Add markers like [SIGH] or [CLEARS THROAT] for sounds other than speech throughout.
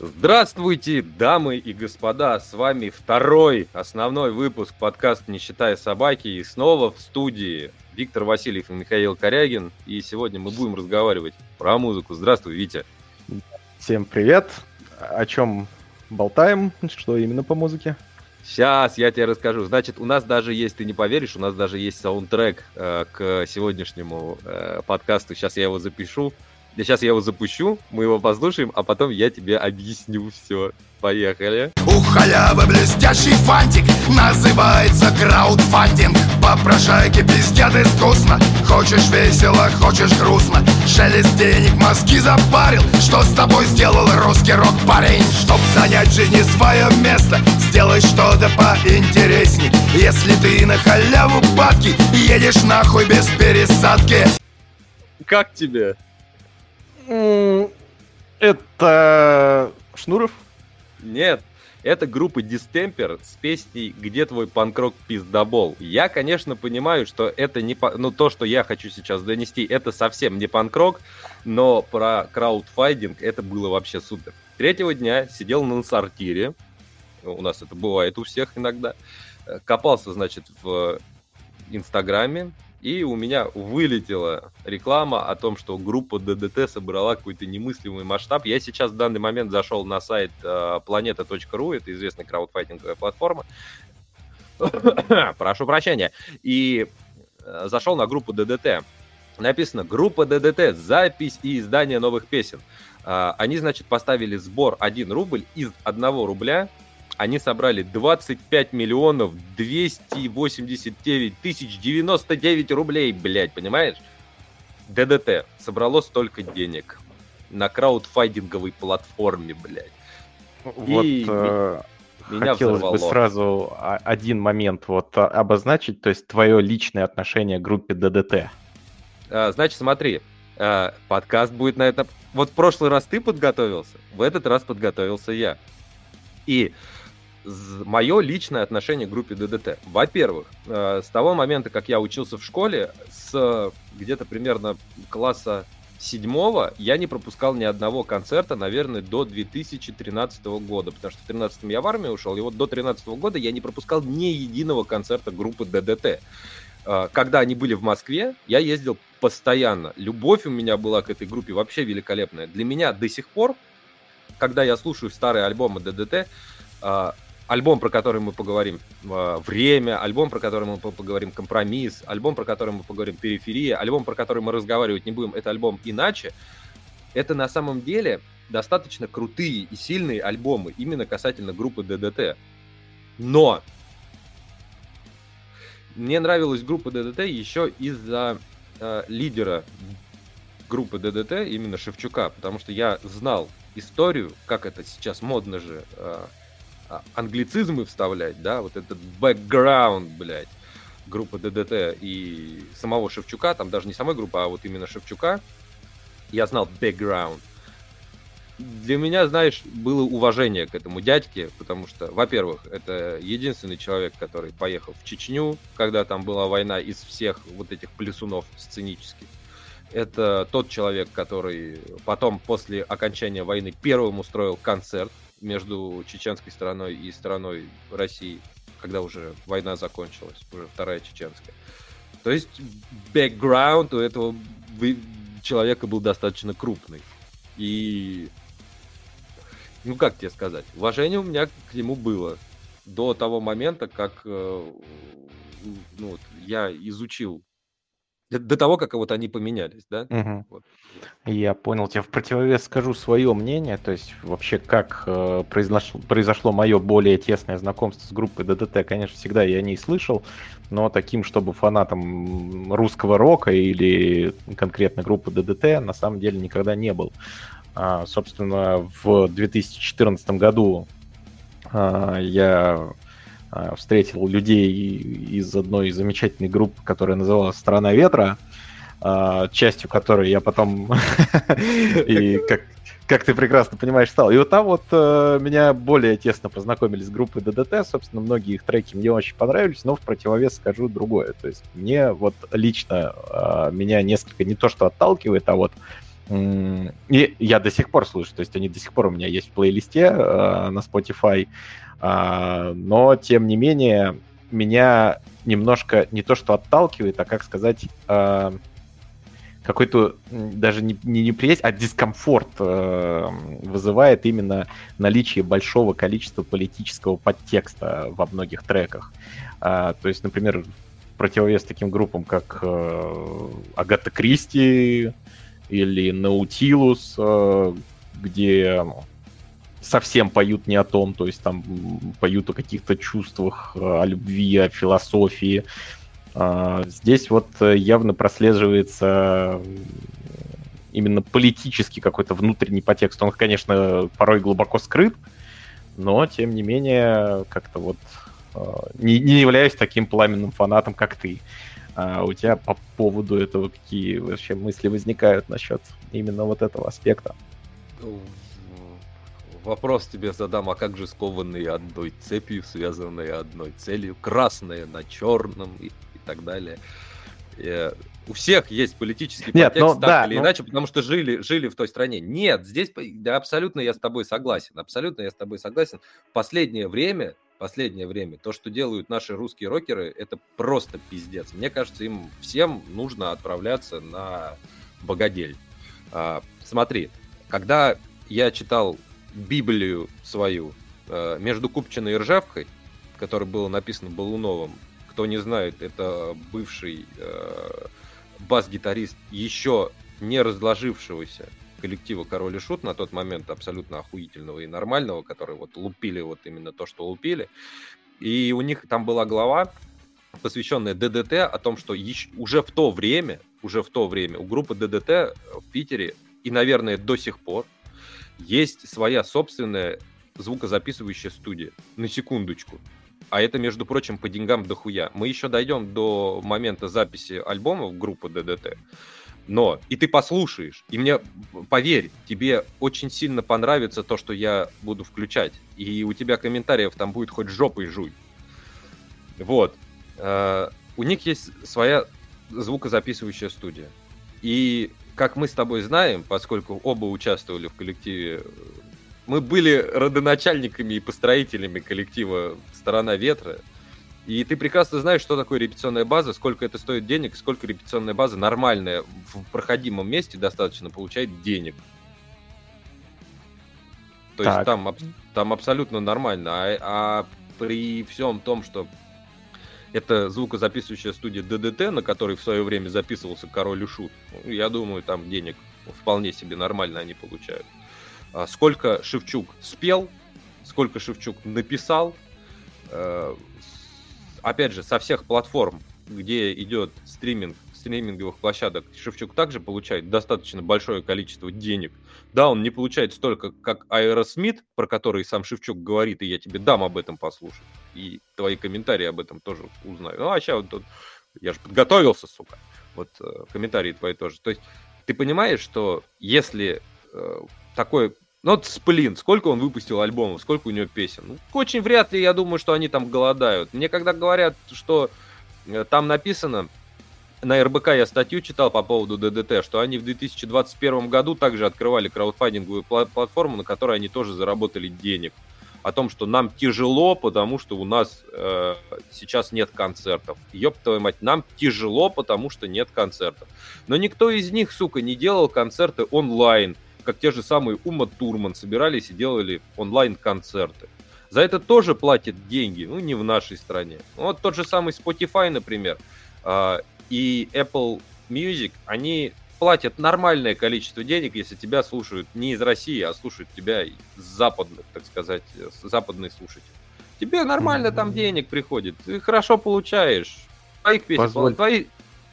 Здравствуйте, дамы и господа, с вами второй основной выпуск подкаста «Не считая собаки» и снова в студии Виктор Васильев и Михаил Корягин, и сегодня мы будем разговаривать про музыку. Здравствуй, Витя. Всем привет. О чем болтаем? Что именно по музыке? Сейчас я тебе расскажу. Значит, у нас даже есть, ты не поверишь, у нас даже есть саундтрек э, к сегодняшнему э, подкасту. Сейчас я его запишу. Я сейчас я его запущу, мы его послушаем, а потом я тебе объясню все. Поехали. У халявы блестящий фантик Называется краудфандинг. Попрошайки пиздят искусно. Хочешь весело, хочешь грустно. Шелест денег мозги запарил. Что с тобой сделал русский рок-парень? Чтоб занять в жизни свое место Сделай что-то поинтересней. Если ты на халяву падки Едешь нахуй без пересадки. Как тебе? Это Шнуров? Нет, это группа Дистемпер с песней «Где твой панкрок пиздобол?». Я, конечно, понимаю, что это не... Ну, то, что я хочу сейчас донести, это совсем не панкрок, но про краудфайдинг это было вообще супер. Третьего дня сидел на сортире, у нас это бывает у всех иногда, копался, значит, в Инстаграме, и у меня вылетела реклама о том, что группа ДДТ собрала какой-то немыслимый масштаб. Я сейчас в данный момент зашел на сайт э, planeta.ru, это известная краудфайтинговая платформа. [COUGHS] Прошу прощения. И э, зашел на группу ДДТ. Написано «Группа ДДТ. Запись и издание новых песен». Э, они, значит, поставили сбор 1 рубль из 1 рубля они собрали 25 миллионов 289 тысяч 99 рублей, блядь, понимаешь? ДДТ собрало столько денег на краудфайдинговой платформе, блядь. Вот И э, меня хотелось взорвало. бы сразу один момент вот обозначить, то есть твое личное отношение к группе ДДТ. А, значит, смотри, а, подкаст будет на этом... Вот в прошлый раз ты подготовился, в этот раз подготовился я. И мое личное отношение к группе ДДТ. Во-первых, э, с того момента, как я учился в школе, с где-то примерно класса седьмого я не пропускал ни одного концерта, наверное, до 2013 года, потому что в 2013 я в армию ушел, и вот до 2013 года я не пропускал ни единого концерта группы ДДТ. Э, когда они были в Москве, я ездил постоянно. Любовь у меня была к этой группе вообще великолепная. Для меня до сих пор, когда я слушаю старые альбомы ДДТ, э, альбом, про который мы поговорим, э, «Время», альбом, про который мы поговорим, «Компромисс», альбом, про который мы поговорим, «Периферия», альбом, про который мы разговаривать не будем, это альбом «Иначе», это на самом деле достаточно крутые и сильные альбомы именно касательно группы ДДТ. Но мне нравилась группа ДДТ еще из-за э, лидера группы ДДТ, именно Шевчука, потому что я знал историю, как это сейчас модно же э, англицизмы вставлять, да, вот этот бэкграунд, блядь, группы ДДТ и самого Шевчука, там даже не самой группы, а вот именно Шевчука, я знал бэкграунд. Для меня, знаешь, было уважение к этому дядьке, потому что, во-первых, это единственный человек, который поехал в Чечню, когда там была война из всех вот этих плесунов сценических. Это тот человек, который потом, после окончания войны, первым устроил концерт между чеченской стороной и стороной России, когда уже война закончилась, уже вторая чеченская. То есть бэкграунд у этого человека был достаточно крупный. И, ну как тебе сказать, уважение у меня к нему было до того момента, как э, ну, вот, я изучил до того, как вот они поменялись, да? Угу. Вот. Я понял. Тебе в противовес скажу свое мнение, то есть вообще как э, произошло, произошло мое более тесное знакомство с группой ДДТ. Конечно, всегда я о ней слышал, но таким, чтобы фанатом русского рока или конкретно группы ДДТ, на самом деле никогда не был. А, собственно, в 2014 году а, я встретил людей из одной замечательной группы, которая называлась «Страна ветра», а, частью которой я потом, [LAUGHS] и как, как ты прекрасно понимаешь, стал. И вот там вот э, меня более тесно познакомились с группой ДДТ, собственно, многие их треки мне очень понравились, но в противовес скажу другое. То есть мне вот лично э, меня несколько не то что отталкивает, а вот И я до сих пор слушаю, то есть они до сих пор у меня есть в плейлисте э, на Spotify, э, но тем не менее меня немножко не то что отталкивает, а как сказать, э, какой-то даже не, не неприязнь, а дискомфорт э, вызывает именно наличие большого количества политического подтекста во многих треках. Э, то есть, например, в противовес таким группам, как э, Агата Кристи или Наутилус, э, где совсем поют не о том, то есть там поют о каких-то чувствах, о любви, о философии. А, здесь вот э, явно прослеживается именно политический какой-то внутренний подтекст. Он, конечно, порой глубоко скрыт, но, тем не менее, как-то вот не, не являюсь таким пламенным фанатом, как ты. А у тебя по поводу этого какие вообще мысли возникают насчет именно вот этого аспекта? Вопрос тебе задам, а как же скованные одной цепью, связанные одной целью, красное на черном и так далее. И у всех есть политический Нет, подтекст, ну, так да, или ну... иначе, потому что жили, жили в той стране. Нет, здесь да, абсолютно я с тобой согласен. Абсолютно я с тобой согласен. В последнее время, последнее время, то, что делают наши русские рокеры, это просто пиздец. Мне кажется, им всем нужно отправляться на богодель. А, смотри, когда я читал Библию свою э, между Купчиной и Ржавкой, которая была написана Балуновым, кто не знает, это бывший э, бас-гитарист еще не разложившегося коллектива Король и Шут на тот момент абсолютно охуительного и нормального, который вот лупили вот именно то, что лупили. И у них там была глава, посвященная ДДТ, о том, что еще, уже в то время, уже в то время у группы ДДТ в Питере, и, наверное, до сих пор, есть своя собственная звукозаписывающая студия. На секундочку. А это, между прочим, по деньгам дохуя. Мы еще дойдем до момента записи альбомов группы ДДТ. Но и ты послушаешь, и мне, поверь, тебе очень сильно понравится то, что я буду включать. И у тебя комментариев там будет хоть жопой жуй. Вот. Э, у них есть своя звукозаписывающая студия. И как мы с тобой знаем, поскольку оба участвовали в коллективе мы были родоначальниками и построителями коллектива «Сторона ветра», и ты прекрасно знаешь, что такое репетиционная база, сколько это стоит денег, сколько репетиционная база нормальная в проходимом месте достаточно получает денег. То так. есть там, там абсолютно нормально. А, а при всем том, что это звукозаписывающая студия ДДТ, на которой в свое время записывался Король и Шут, ну, я думаю, там денег вполне себе нормально они получают. А, сколько Шевчук спел, сколько Шевчук написал. Опять же, со всех платформ, где идет стриминг, стриминговых площадок, Шевчук также получает достаточно большое количество денег. Да, он не получает столько, как Аэросмит, про который сам Шевчук говорит, и я тебе дам об этом послушать. И твои комментарии об этом тоже узнаю. Ну, а сейчас вот тут, я же подготовился, сука. Вот э, комментарии твои тоже. То есть ты понимаешь, что если э, такой ну вот Сплин, сколько он выпустил альбомов, сколько у него песен? Ну, очень вряд ли, я думаю, что они там голодают. Мне когда говорят, что э, там написано, на РБК я статью читал по поводу ДДТ, что они в 2021 году также открывали краудфандинговую платформу, на которой они тоже заработали денег. О том, что нам тяжело, потому что у нас э, сейчас нет концертов. Ёб твою мать, нам тяжело, потому что нет концертов. Но никто из них, сука, не делал концерты онлайн как те же самые Ума Турман собирались и делали онлайн-концерты. За это тоже платят деньги, ну не в нашей стране. Вот тот же самый Spotify, например, а, и Apple Music, они платят нормальное количество денег, если тебя слушают не из России, а слушают тебя из западных, так сказать, западные слушатели. Тебе нормально там денег приходит, ты хорошо получаешь. Твоих песен, Позволь. твои,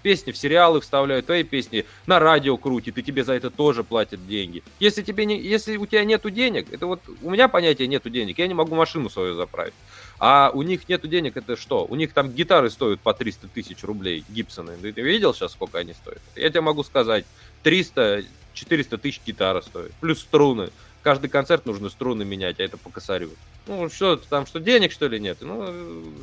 песни в сериалы вставляют, твои песни на радио крутят, и тебе за это тоже платят деньги. Если, тебе не, если у тебя нету денег, это вот у меня понятие нету денег, я не могу машину свою заправить. А у них нету денег, это что? У них там гитары стоят по 300 тысяч рублей, Гибсоны. Ты видел сейчас, сколько они стоят? Я тебе могу сказать, 300, 400 тысяч гитара стоит, плюс струны. Каждый концерт нужно струны менять, а это по косарю. Ну, что там, что денег, что ли, нет? Ну,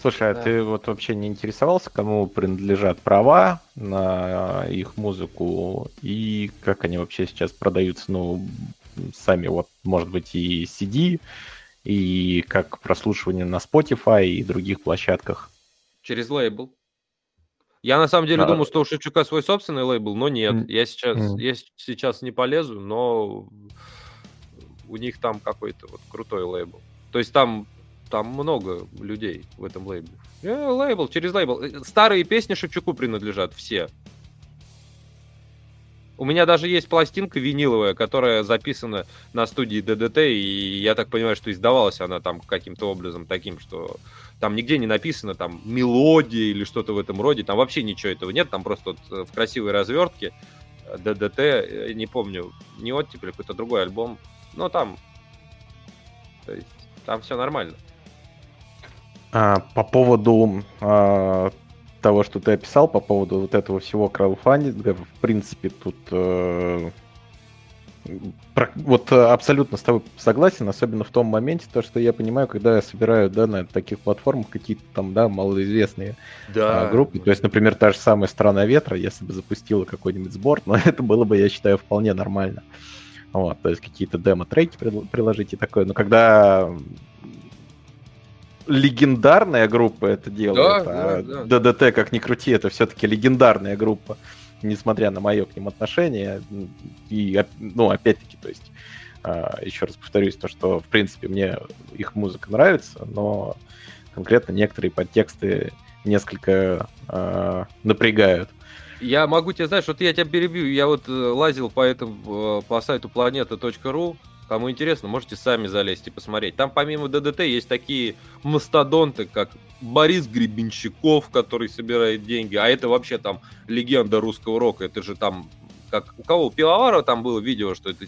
Слушай, а Да. ты вот вообще не интересовался, кому принадлежат права на их музыку и как они вообще сейчас продаются, ну, сами вот, может быть, и CD, и как прослушивание на Spotify и других площадках? Через лейбл. Я на самом деле А- думал, что у Шевчука свой собственный лейбл, но нет. Я сейчас, м. я сейчас не полезу, но у них там какой-то вот крутой лейбл. То есть там, там много людей в этом лейбле. Э, лейбл, через лейбл. Э, Старые песни Шевчуку принадлежат все. У меня даже есть пластинка виниловая, которая записана на студии ДДТ, и я так понимаю, что издавалась она там каким-то образом таким, что там нигде не написано там мелодия или что-то в этом роде, там вообще ничего этого нет, там просто вот э, в красивой развертке ДДТ, не помню, не оттепель, какой-то другой альбом, но там, то есть, там все нормально. А, по поводу а, того, что ты описал, по поводу вот этого всего краудфандинга, в принципе, тут э, про- вот э, абсолютно с тобой согласен, особенно в том моменте, то, что я понимаю, когда я собираю, да, на таких платформах какие-то там, да, малоизвестные а, группы, то есть, например, та же самая «Страна ветра», если бы запустила какой-нибудь сбор, [LAUGHS] но это было бы, я считаю, вполне нормально. Вот, то есть какие-то демо-треки прил- приложить и такое. Но когда легендарная группа это делает, Да, а да, ДДТ, как ни крути, это все-таки легендарная группа, несмотря на мое к ним отношение. И, ну, опять-таки, то есть, а, еще раз повторюсь, то, что, в принципе, мне их музыка нравится, но конкретно некоторые подтексты несколько а, напрягают. Я могу тебе, знаешь, вот я тебя перебью, я вот э, лазил по этому, э, по сайту planeta.ru, кому интересно, можете сами залезть и посмотреть. Там помимо ДДТ есть такие мастодонты, как Борис Гребенщиков, который собирает деньги, а это вообще там легенда русского рока, это же там, как у кого, у Пивоварова там было видео, что, это,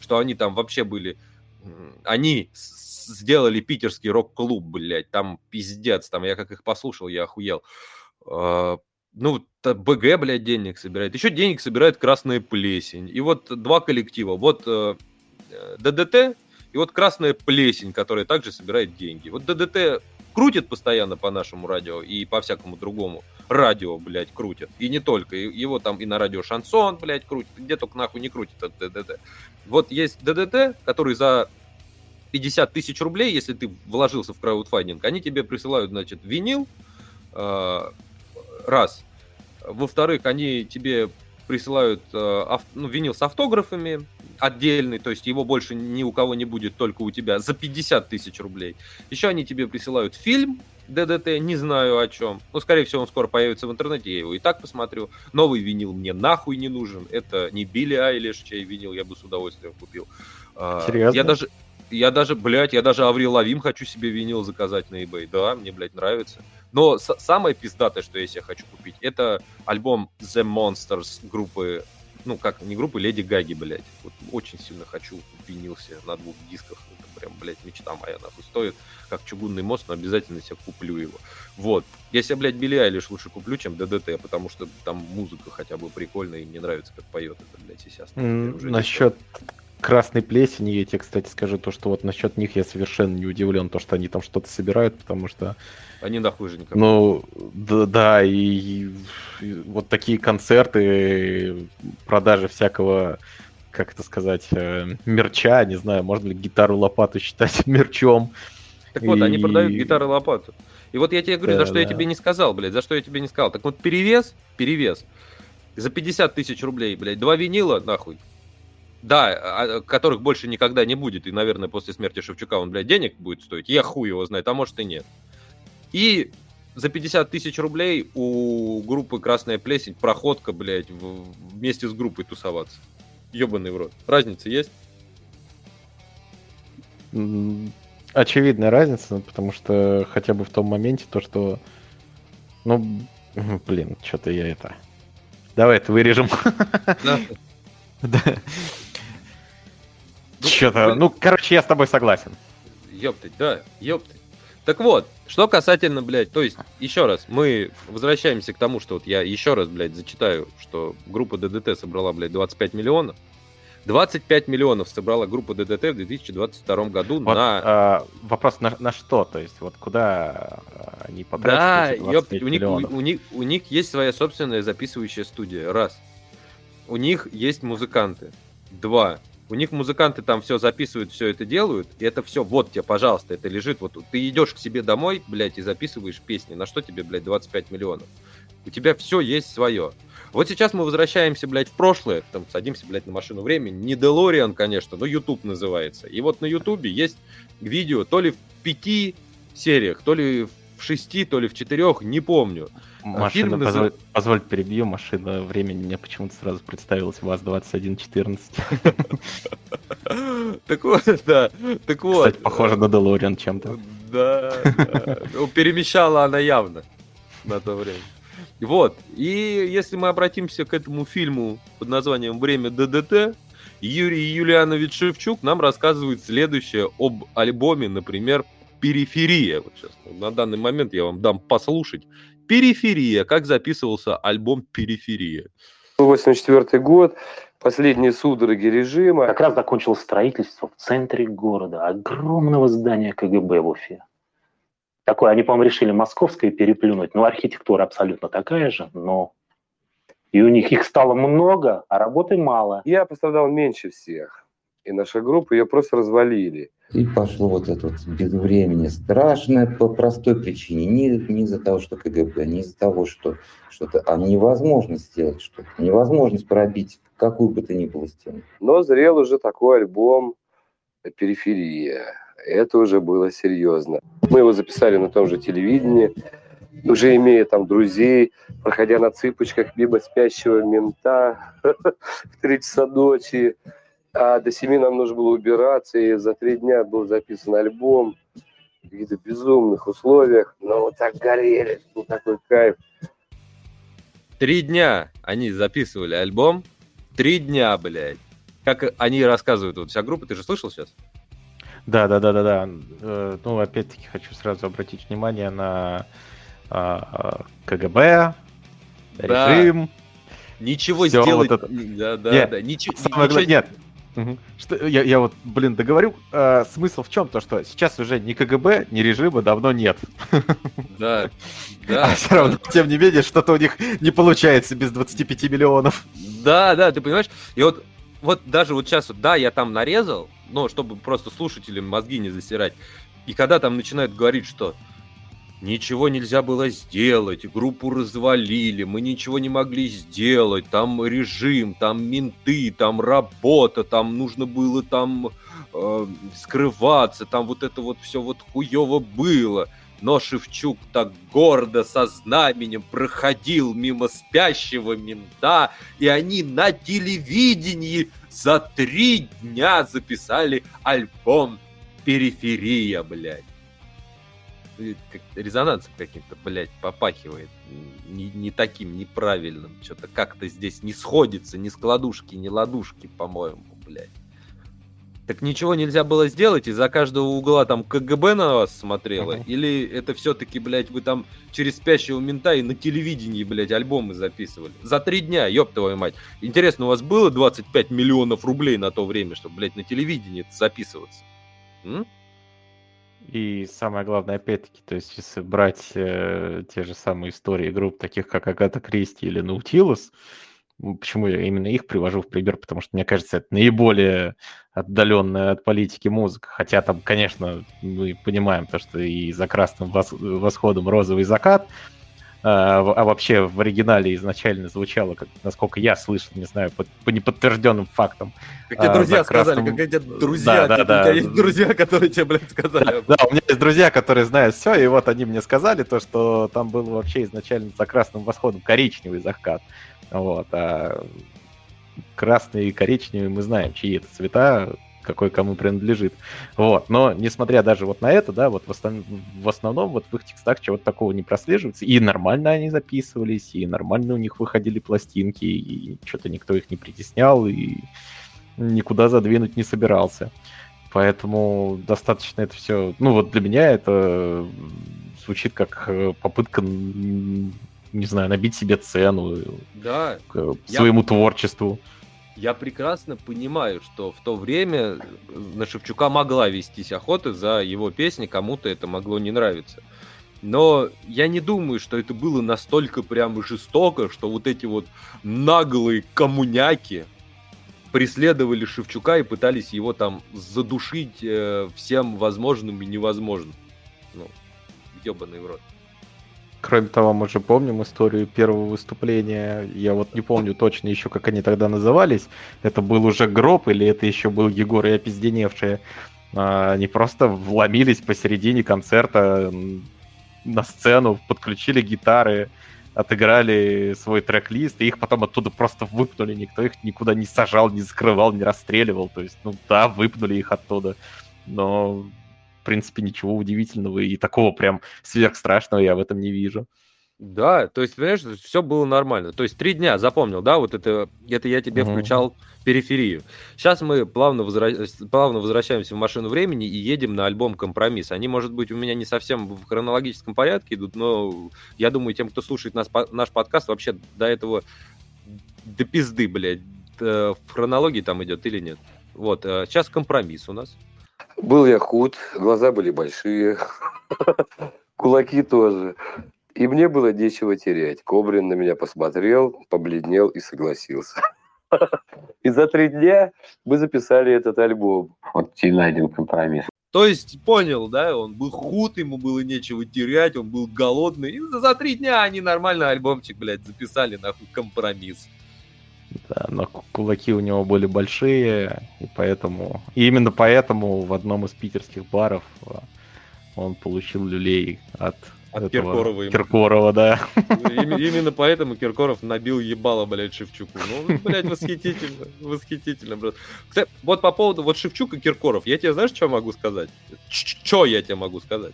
что они там вообще были, они сделали питерский рок-клуб, блядь, там пиздец, там я как их послушал, я охуел. А, ну, БГ, блядь, денег собирает. Еще денег собирает Красная Плесень. И вот два коллектива. Вот э, ДДТ и вот Красная Плесень, которая также собирает деньги. Вот ДДТ крутит постоянно по нашему радио и по всякому другому радио, блядь, крутят. И не только. Его там и на радио Шансон, блядь, крутит. Где только нахуй не крутит от ДДТ. Вот есть ДДТ, который за 50 тысяч рублей, если ты вложился в краудфандинг, они тебе присылают, значит, винил, э, раз. Во-вторых, они тебе присылают э, ав- ну, винил с автографами отдельный, то есть его больше ни у кого не будет, только у тебя, за 50 тысяч рублей. Еще они тебе присылают фильм ДДТ, не знаю о чем. Ну, скорее всего, он скоро появится в интернете, я его и так посмотрю. Новый винил мне нахуй не нужен. Это не Билли Айлиш, чей винил я бы с удовольствием купил. А, Серьезно? Я даже, я даже, блядь, я даже Аврил Лавим хочу себе винил заказать на eBay. Да, мне, блядь, нравится. Но самое пиздатое, что я себе хочу купить, это альбом The Monsters группы, ну, как, не группы, Леди Гаги, блядь. Вот очень сильно хочу винил себе на двух дисках. Это прям, блядь, мечта моя, нахуй, стоит как чугунный мост, но обязательно себе куплю его. Вот. Я себе, блядь, Билли Айлиш лучше куплю, чем ДДТ, потому что там музыка хотя бы прикольная, и мне нравится, как поет это, блядь, не Насчет красной плесени, я тебе, кстати, скажу то, что вот насчет них я совершенно не удивлен, то, что они там что-то собирают, потому что, то. Они нахуй же никак. ну, да, да, и, и вот такие концерты, продажи всякого, как это сказать, э, мерча, не знаю, можно ли гитару лопату считать [LAUGHS] мерчом. Так вот, они И- продают гитары лопату. И вот я тебе говорю, за Да, что я да. тебе не сказал, блядь, за что я тебе не сказал. Так вот, перевес, перевес, за 50 тысяч рублей, блядь, два винила, нахуй. Да, а- а, которых больше никогда не будет. И, наверное, после смерти Шевчука он, блядь, денег будет стоить. Я хуй его знает, а может и нет. И за 50 тысяч рублей у группы Красная Плесень проходка, блядь, вместе с группой тусоваться. Ебаный в рот. Разница есть? Очевидная разница, потому что хотя бы в том моменте то, что, ну, блин, что-то я это... Давай это вырежем. Да. [LAUGHS] Ну, Что-то, ну, короче, я с тобой согласен. Ёптать, да, ёптать. Так вот, что касательно, блядь, то есть, еще раз, мы возвращаемся к тому, что вот я еще раз, блядь, зачитаю, что группа ДДТ собрала, блядь, 25 миллионов. 25 миллионов собрала группа ДДТ в 2022 году Вот, на... а, вопрос на, на что? То есть, вот куда а, они потратили Да, эти ёп, 25 у, них, у, у них, у них есть своя собственная записывающая студия, раз. У них есть музыканты, два. У них музыканты там все записывают, все это делают, и это все, вот тебе, пожалуйста, это лежит, вот ты идешь к себе домой, блядь, и записываешь песни, на что тебе, блядь, 25 миллионов? У тебя все есть свое. Вот сейчас мы возвращаемся, блядь, в прошлое, там садимся, блядь, на машину времени, не Делориан, конечно, но YouTube называется. И вот на YouTube есть видео то ли в пяти сериях, то ли в шести, то ли в четырех, не помню. Машина, фильм назыв- позволь, позволь перебью, машина времени мне почему-то сразу представилась ВАЗ-2114. [LAUGHS] Так вот, да, так вот. Кстати, похоже на Делориан чем-то. Да, да. Ну, перемещала она явно на то время. Вот, и если мы обратимся к этому фильму под названием «Время ДДТ», Юрий Юлианович Шевчук нам рассказывает следующее об альбоме, например, «Периферия». Вот сейчас, на данный момент я вам дам послушать. «Периферия», как записывался альбом «Периферия». 84 год, последние судороги режима. Как раз закончилось строительство в центре города огромного здания КГБ в Уфе. Такое, они, по-моему, решили московское переплюнуть. Ну, архитектура абсолютно такая же, но и у них их стало много, а работы мало. Я пострадал меньше всех. И наша группа ее просто развалили. И пошло вот это вот без времени. Страшное по простой причине. Не, не из-за того, что КГБ, не из-за того, что что-то... А невозможно сделать что-то. Невозможность пробить какую бы то ни было стену. Но зрел уже такой альбом «Периферия». Это уже было серьезно. Мы его записали на том же телевидении, уже имея там друзей, проходя на цыпочках мимо спящего мента [LAUGHS] в 3 часа ночи. А до 7 нам нужно было убираться, и за три дня был записан альбом в каких-то безумных условиях. Но вот так горели, был такой кайф. Три дня они записывали альбом. Три дня, блядь. Как они рассказывают, вот вся группа, ты же слышал сейчас? Да, да, да, да, да. Э, Ну, опять-таки, хочу сразу обратить внимание на а, КГБ, Да. режим. Ничего Всё сделать... вот это. Да, да, Нет, да. Ничего, Самое ничего- Нет. Что, я, я вот, блин, договорю. А, смысл в чем? То, что сейчас уже ни КГБ, ни режима давно нет. Да, [LAUGHS] да. А все равно, тем не менее, что-то у них не получается без 25 миллионов. Да, да, ты понимаешь? И вот, вот даже вот сейчас, да, я там нарезал, но чтобы просто слушателям мозги не засирать. И когда там начинают говорить, что ничего нельзя было сделать, группу развалили, мы ничего не могли сделать, там режим, там менты, там работа, там нужно было там э, скрываться, там вот это вот все вот хуево было. Но Шевчук так гордо со знаменем проходил мимо спящего мента, и они на телевидении за три дня записали альбом «Периферия», блядь. Как резонансом каким-то, блядь, попахивает. Не, не таким неправильным. Что-то как-то здесь не сходится, ни складушки, ни ладушки, по-моему, блядь. Так ничего нельзя было сделать, из-за каждого угла там КГБ на вас смотрело? Мгм. Или это все-таки, блядь, вы там через спящего мента и на телевидении, блядь, альбомы записывали? За три дня, ёб твою мать. Интересно, у вас было 25 миллионов рублей на то время, чтобы, блядь, на телевидении записываться? М? И самое главное, опять-таки, то есть, если брать э, те же самые истории групп, таких как Агата Кристи или Наутилус, почему я именно их привожу в пример, потому что, мне кажется, это наиболее отдаленная от политики музыка. Хотя там, конечно, мы понимаем то, что и за красным вос- восходом розовый закат, а, а вообще в оригинале изначально звучало, как, насколько я слышал, не знаю, по, по неподтвержденным фактам, Как тебе А, друзья за сказали, красным- как тебе друзья, Да, да, ты- да. у тебя есть друзья, которые тебе, блядь, сказали. Да, у меня есть друзья, которые знают все, и вот они мне сказали то, что там был вообще изначально за красным восходом коричневый закат. Вот, а красный и коричневый мы знаем, чьи это цвета, какой кому принадлежит. Вот, но несмотря даже вот на это, да, вот в, основ- в основном вот в их текстах чего-то такого не прослеживается, и нормально они записывались, и нормально у них выходили пластинки, и что-то никто их не притеснял, и никуда задвинуть не собирался. Поэтому достаточно это все... Ну вот для меня это звучит как э, попытка, не знаю, набить себе цену Да, к Я- своему творчеству. Я прекрасно понимаю, что в то время на Шевчука могла вестись охота за его песни, кому-то это могло не нравиться. Но я не думаю, что это было настолько прямо жестоко, что вот эти вот наглые коммуняки преследовали Шевчука и пытались его там задушить э, всем возможным и невозможным. Ну, ебаный в рот. Кроме того, мы же помним историю первого выступления. Я вот не помню точно еще, как они тогда назывались. Это был уже гроб или это еще был Егор и опизденевшие. А, они просто вломились посередине концерта, на сцену, подключили гитары, отыграли свой трек-лист, и их потом оттуда просто выпнули. Никто их никуда не сажал, не закрывал, не расстреливал. То есть, ну да, выпнули их оттуда. Но, в принципе, ничего удивительного и такого прям сверхстрашного я в этом не вижу. Да, то есть, понимаешь, все было нормально. То есть три дня, запомнил, да, вот это, это я тебе mm-hmm. включал периферию. Сейчас мы плавно, возра... плавно возвращаемся в машину времени и едем на альбом «Компромисс». Они, может быть, у меня не совсем в хронологическом порядке идут, но я думаю, тем, кто слушает нас, наш подкаст, вообще до этого до пизды, блядь, в хронологии там идет или нет. Вот, сейчас «Компромисс» у нас. Был я худ, глаза были большие, [LAUGHS] кулаки тоже. И мне было нечего терять. Кобрин на меня посмотрел, побледнел и согласился. [LAUGHS] И за три дня мы записали этот альбом. Вот сильно один компромисс. То есть, понял, да, он был худ, ему было нечего терять, он был голодный. И за три дня они нормально альбомчик, блядь, записали, нахуй, компромисс. Да, но кулаки у него были большие, и поэтому... И именно поэтому в одном из питерских баров а, он получил люлей от от Киркорова. Киркорова, да. Именно поэтому Киркоров набил ебало, блядь, Шевчуку. Ну, блядь, восхитительно. Восхитительно, брат. Кстати, вот по поводу вот Шевчука Киркоров, я тебе знаешь, что могу сказать? Что я тебе могу сказать?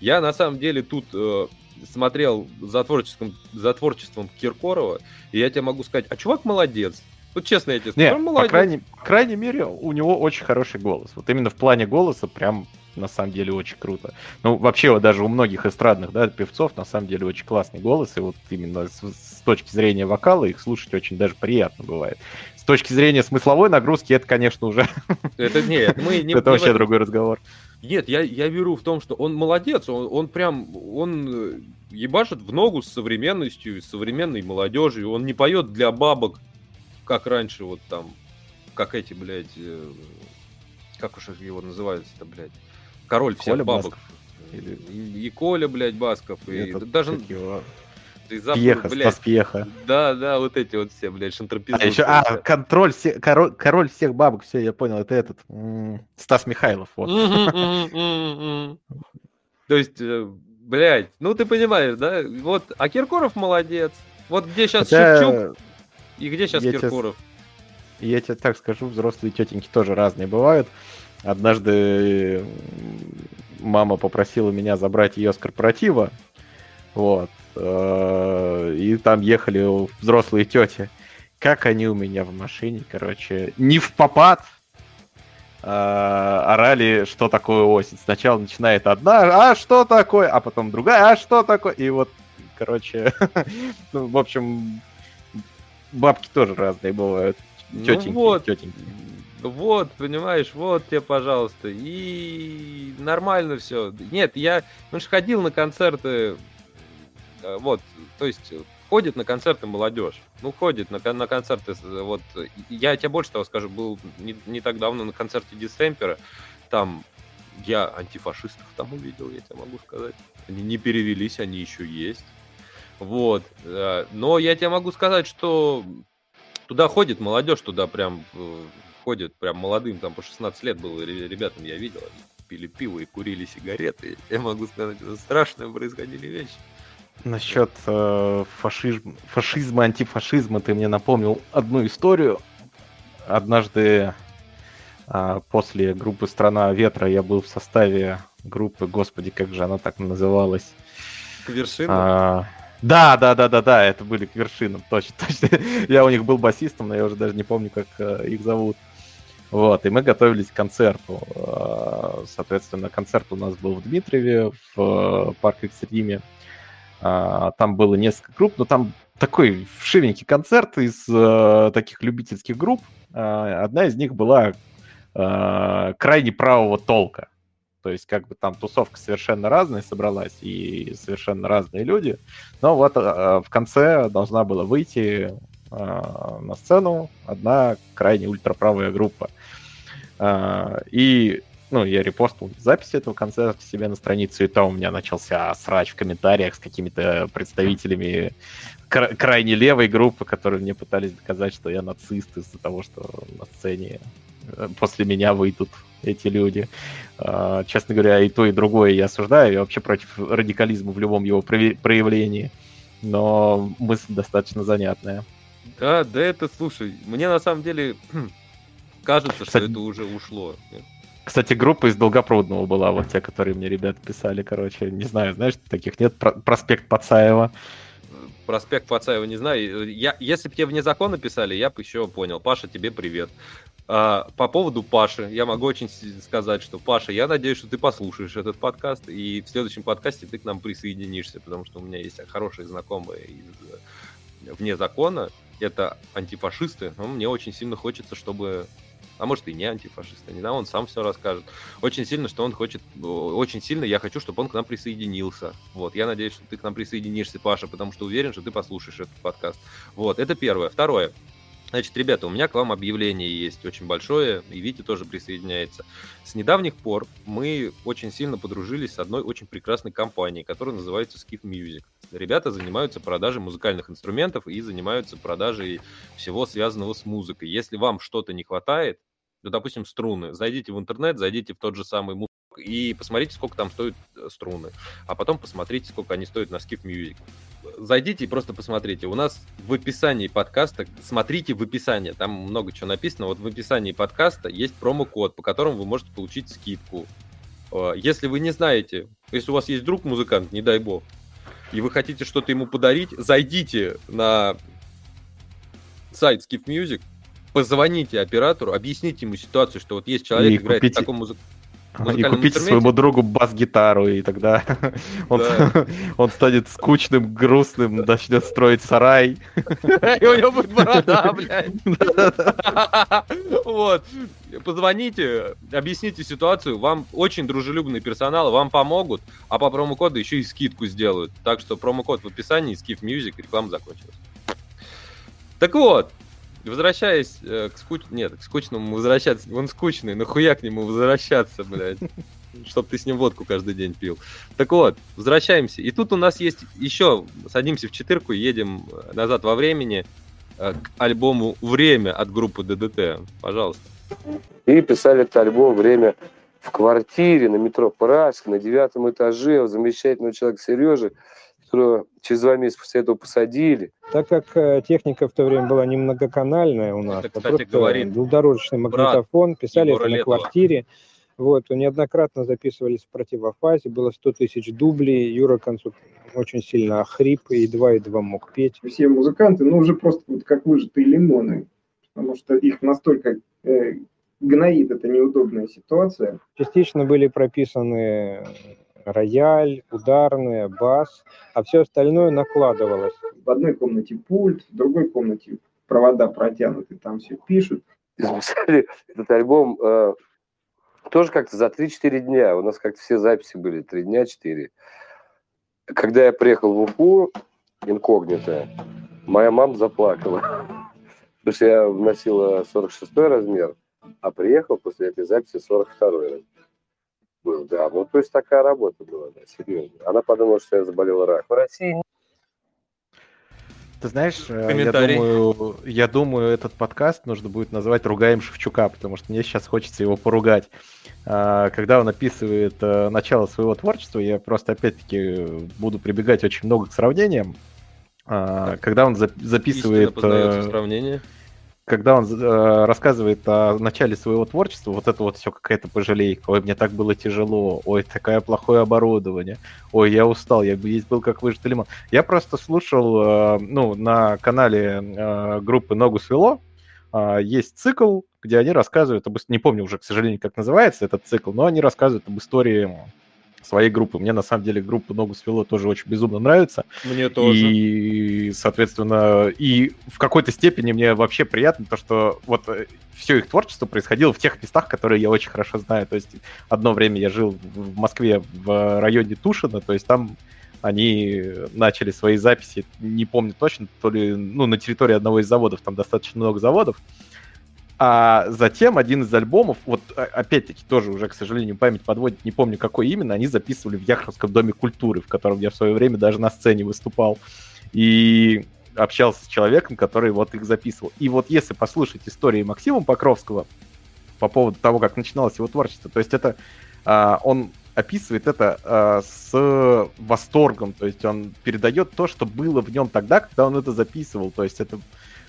Я на самом деле тут э, смотрел за творчеством, за творчеством Киркорова, и я тебе могу сказать, а чувак молодец. Вот честно я тебе скажу, Нет, молодец. По крайней, по крайней мере, у него очень хороший голос. Вот именно в плане голоса прям на самом деле очень круто. Ну, вообще, вот даже у многих эстрадных да, певцов на самом деле очень классный голос, и вот именно с, с точки зрения вокала их слушать очень даже приятно бывает. С точки зрения смысловой нагрузки это, конечно, уже... Это нет, мы не... Это [LAUGHS] вообще другой разговор. Нет, я, я верю в том, что он молодец, он, он прям, он э, ебашит в ногу с современностью, с современной молодежью, он не поет для бабок, как раньше, вот там, как эти, блядь, э, как уж его называются-то, блядь, король всех Коля бабок. Или... И, и Коля, блядь, Басков. И Этот, даже... Его... Ты забыл, Пьеха, блядь. Стас Пьеха. Да, да, вот эти вот все, блядь, шантропизмы. А, еще, а, контроль, все, король, король всех бабок, все, я понял, это этот, м-м, Стас Михайлов, вот. То есть, э, блядь, ну ты понимаешь, да? Вот, а Киркоров молодец. Вот где сейчас Шевчук и где сейчас Киркоров? Я тебе так скажу, взрослые тетеньки тоже разные бывают. Однажды мама попросила меня забрать ее с корпоратива, вот, и там ехали взрослые тети. Как они у меня в машине, короче, не в попад, а, орали, что такое осень. Сначала начинает одна, а что такое, а потом другая, а что такое, и вот, короче, [LAUGHS] ну, в общем, бабки тоже разные бывают. Тетеньки, ну вот, тетеньки. Вот, понимаешь, вот тебе, пожалуйста. И нормально все. Нет, я ну, ходил на концерты, э, вот, то есть ходит на концерты молодежь. Ну, ходит на, на концерты, вот, я тебе больше того скажу, был не, не так давно на концерте Дистемпера, там я антифашистов там увидел, я тебе могу сказать. Они не перевелись, они еще есть. Вот. Э, но я тебе могу сказать, что туда ходит молодежь, туда прям э, ходят прям молодым, там по 16 лет было ребятам, я видел, они пили пиво и курили сигареты. Я могу сказать, это страшные происходили вещи. Насчет э, фашизм, фашизма, антифашизма ты мне напомнил одну историю. Однажды э, после группы «Страна ветра» я был в составе группы, господи, как же она так называлась? Вершина? А, да, да, да, да, да, это были к вершинам, точно, [LAUGHS] точно. Я у них был басистом, но я уже даже не помню, как э, их зовут. Вот, и мы готовились к концерту. А, соответственно, концерт у нас был в Дмитриеве, в э, парке Экстриме. А, там было несколько групп, но там такой вшивенький концерт из э, таких любительских групп. а, одна из них была а, крайне правого толка. То есть, как бы там тусовка совершенно разная собралась, и совершенно разные люди. Но вот в конце должна была выйти на сцену одна крайне ультраправая группа. И ну, я репостнул запись этого концерта себе на страницу, и там у меня начался срач в комментариях с какими-то представителями кра- крайне левой группы, которые мне пытались доказать, что я нацист из-за того, что на сцене э, после меня выйдут эти люди. А, честно говоря, и то, и другое я осуждаю. Я вообще против радикализма в любом его проявлении. Но мысль достаточно занятная. Да, да это, слушай, мне на самом деле [CLEARS THROAT] кажется, Кстати, что это уже ушло. Кстати, группа из Долгопрудного была, вот те, которые мне ребята писали, короче, не знаю, знаешь, таких нет, проспект Пацаева. Проспект Пацаева не знаю. Я, если бы тебе вне закона писали, я бы еще понял. Паша, тебе привет. А, по поводу Паши, я могу очень сказать, что Паша, я надеюсь, что ты послушаешь этот подкаст, и в следующем подкасте ты к нам присоединишься, потому что у меня есть хорошие знакомые из вне закона. Это антифашисты, но мне очень сильно хочется, чтобы а может и не антифашист, не знаю, он сам все расскажет. Очень сильно, что он хочет, очень сильно я хочу, чтобы он к нам присоединился. Вот, я надеюсь, что ты к нам присоединишься, Паша, потому что уверен, что ты послушаешь этот подкаст. Вот, это первое. Второе. Значит, ребята, у меня к вам объявление есть очень большое, и Витя тоже присоединяется. С недавних пор мы очень сильно подружились с одной очень прекрасной компанией, которая называется Skiff Music. Ребята занимаются продажей музыкальных инструментов и занимаются продажей всего связанного с музыкой. Если вам что-то не хватает, ну, допустим, струны. Зайдите в интернет, зайдите в тот же самый музык и посмотрите, сколько там стоят э, струны. А потом посмотрите, сколько они стоят на Skiff Music. Зайдите и просто посмотрите. У нас в описании подкаста, смотрите в описании, там много чего написано. Вот в описании подкаста есть промокод, по которому вы можете получить скидку. Э, если вы не знаете, если у вас есть друг музыкант, не дай бог, и вы хотите что-то ему подарить, зайдите на сайт Skiff Music, позвоните оператору, объясните ему ситуацию, что вот есть человек, и играет купите... в таком музыке. [LAUGHS] И купите своему другу бас-гитару, и тогда [LAUGHS] он, да. [LAUGHS] он станет скучным, грустным, начнет строить сарай. И у него будет борода, блядь. Вот. Позвоните, объясните ситуацию. Вам очень дружелюбный персонал, вам помогут, а по промокоду еще и скидку сделают. Так что промокод в описании, Skiff Music, реклама закончилась. Так вот, Возвращаясь э, к скуч... Нет, к скучному возвращаться. Он скучный, нахуя к нему возвращаться, блядь. Чтоб ты с ним водку каждый день пил. Так вот, возвращаемся. И тут у нас есть еще, садимся в четырку, едем назад во времени э, к альбому «Время» от группы ДДТ. Пожалуйста. И писали этот альбом «Время» в квартире на метро Пражск на девятом этаже у замечательного человека Сережи которого через два месяца после этого посадили. Так как э, техника в то время была не многоканальная у нас, это, а кстати, говорит двухдорожечный магнитофон, писали это на квартире. Вот, неоднократно записывались в противофазе, было 100 тысяч дублей, Юра к концу очень сильно охрип, и два и два мог петь. Все музыканты, ну, уже просто вот как выжатые лимоны, потому что их настолько э, гноит эта неудобная ситуация. Частично были прописаны рояль, ударная, бас, а все остальное накладывалось. В одной комнате пульт, в другой комнате провода протянуты, там все пишут. Записали этот альбом э, тоже как-то за 3-4 дня. У нас как-то все записи были 3 дня, 4. Когда я приехал в Уфу, инкогнито, моя мама заплакала. Потому что я вносила 46 размер, а приехал после этой записи 42 размер был, да. Ну, то есть такая работа была, да, серьезно. Она подумала, что я заболел рак. В России ты знаешь, э, я думаю, я думаю, этот подкаст нужно будет назвать «Ругаем Шевчука», потому что мне сейчас хочется его поругать. А, когда он описывает э, начало своего творчества, я просто опять-таки буду прибегать очень много к сравнениям. А, когда он записывает... Истинно э, сравнение когда он э, рассказывает о начале своего творчества, вот это вот все какая-то пожалейка. Ой, мне так было тяжело. Ой, такое плохое оборудование. Ой, я устал, я бы есть был как выжатый лимон. Я просто слушал, э, ну, на канале э, группы «Ногу свело», э, есть цикл, где они рассказывают об... Не помню уже, к сожалению, как называется этот цикл, но они рассказывают об истории своей группы. Мне на самом деле группа Ногу свело тоже очень безумно нравится. Мне тоже. И, соответственно, и в какой-то степени мне вообще приятно то, что вот э, все их творчество происходило в тех местах, которые я очень хорошо знаю. То есть одно время я жил в Москве в районе Тушина, то есть там они начали свои записи, не помню точно, то ли ну, на территории одного из заводов, там достаточно много заводов, а затем один из альбомов, вот опять-таки тоже уже, к сожалению, память подводит, не помню какой именно, они записывали в Яхровском доме культуры, в котором я в свое время даже на сцене выступал. И общался с человеком, который вот их записывал. И вот если послушать истории Максима Покровского по поводу того, как начиналось его творчество, то есть это а, он описывает это а, с восторгом, то есть он передает то, что было в нем тогда, когда он это записывал, то есть это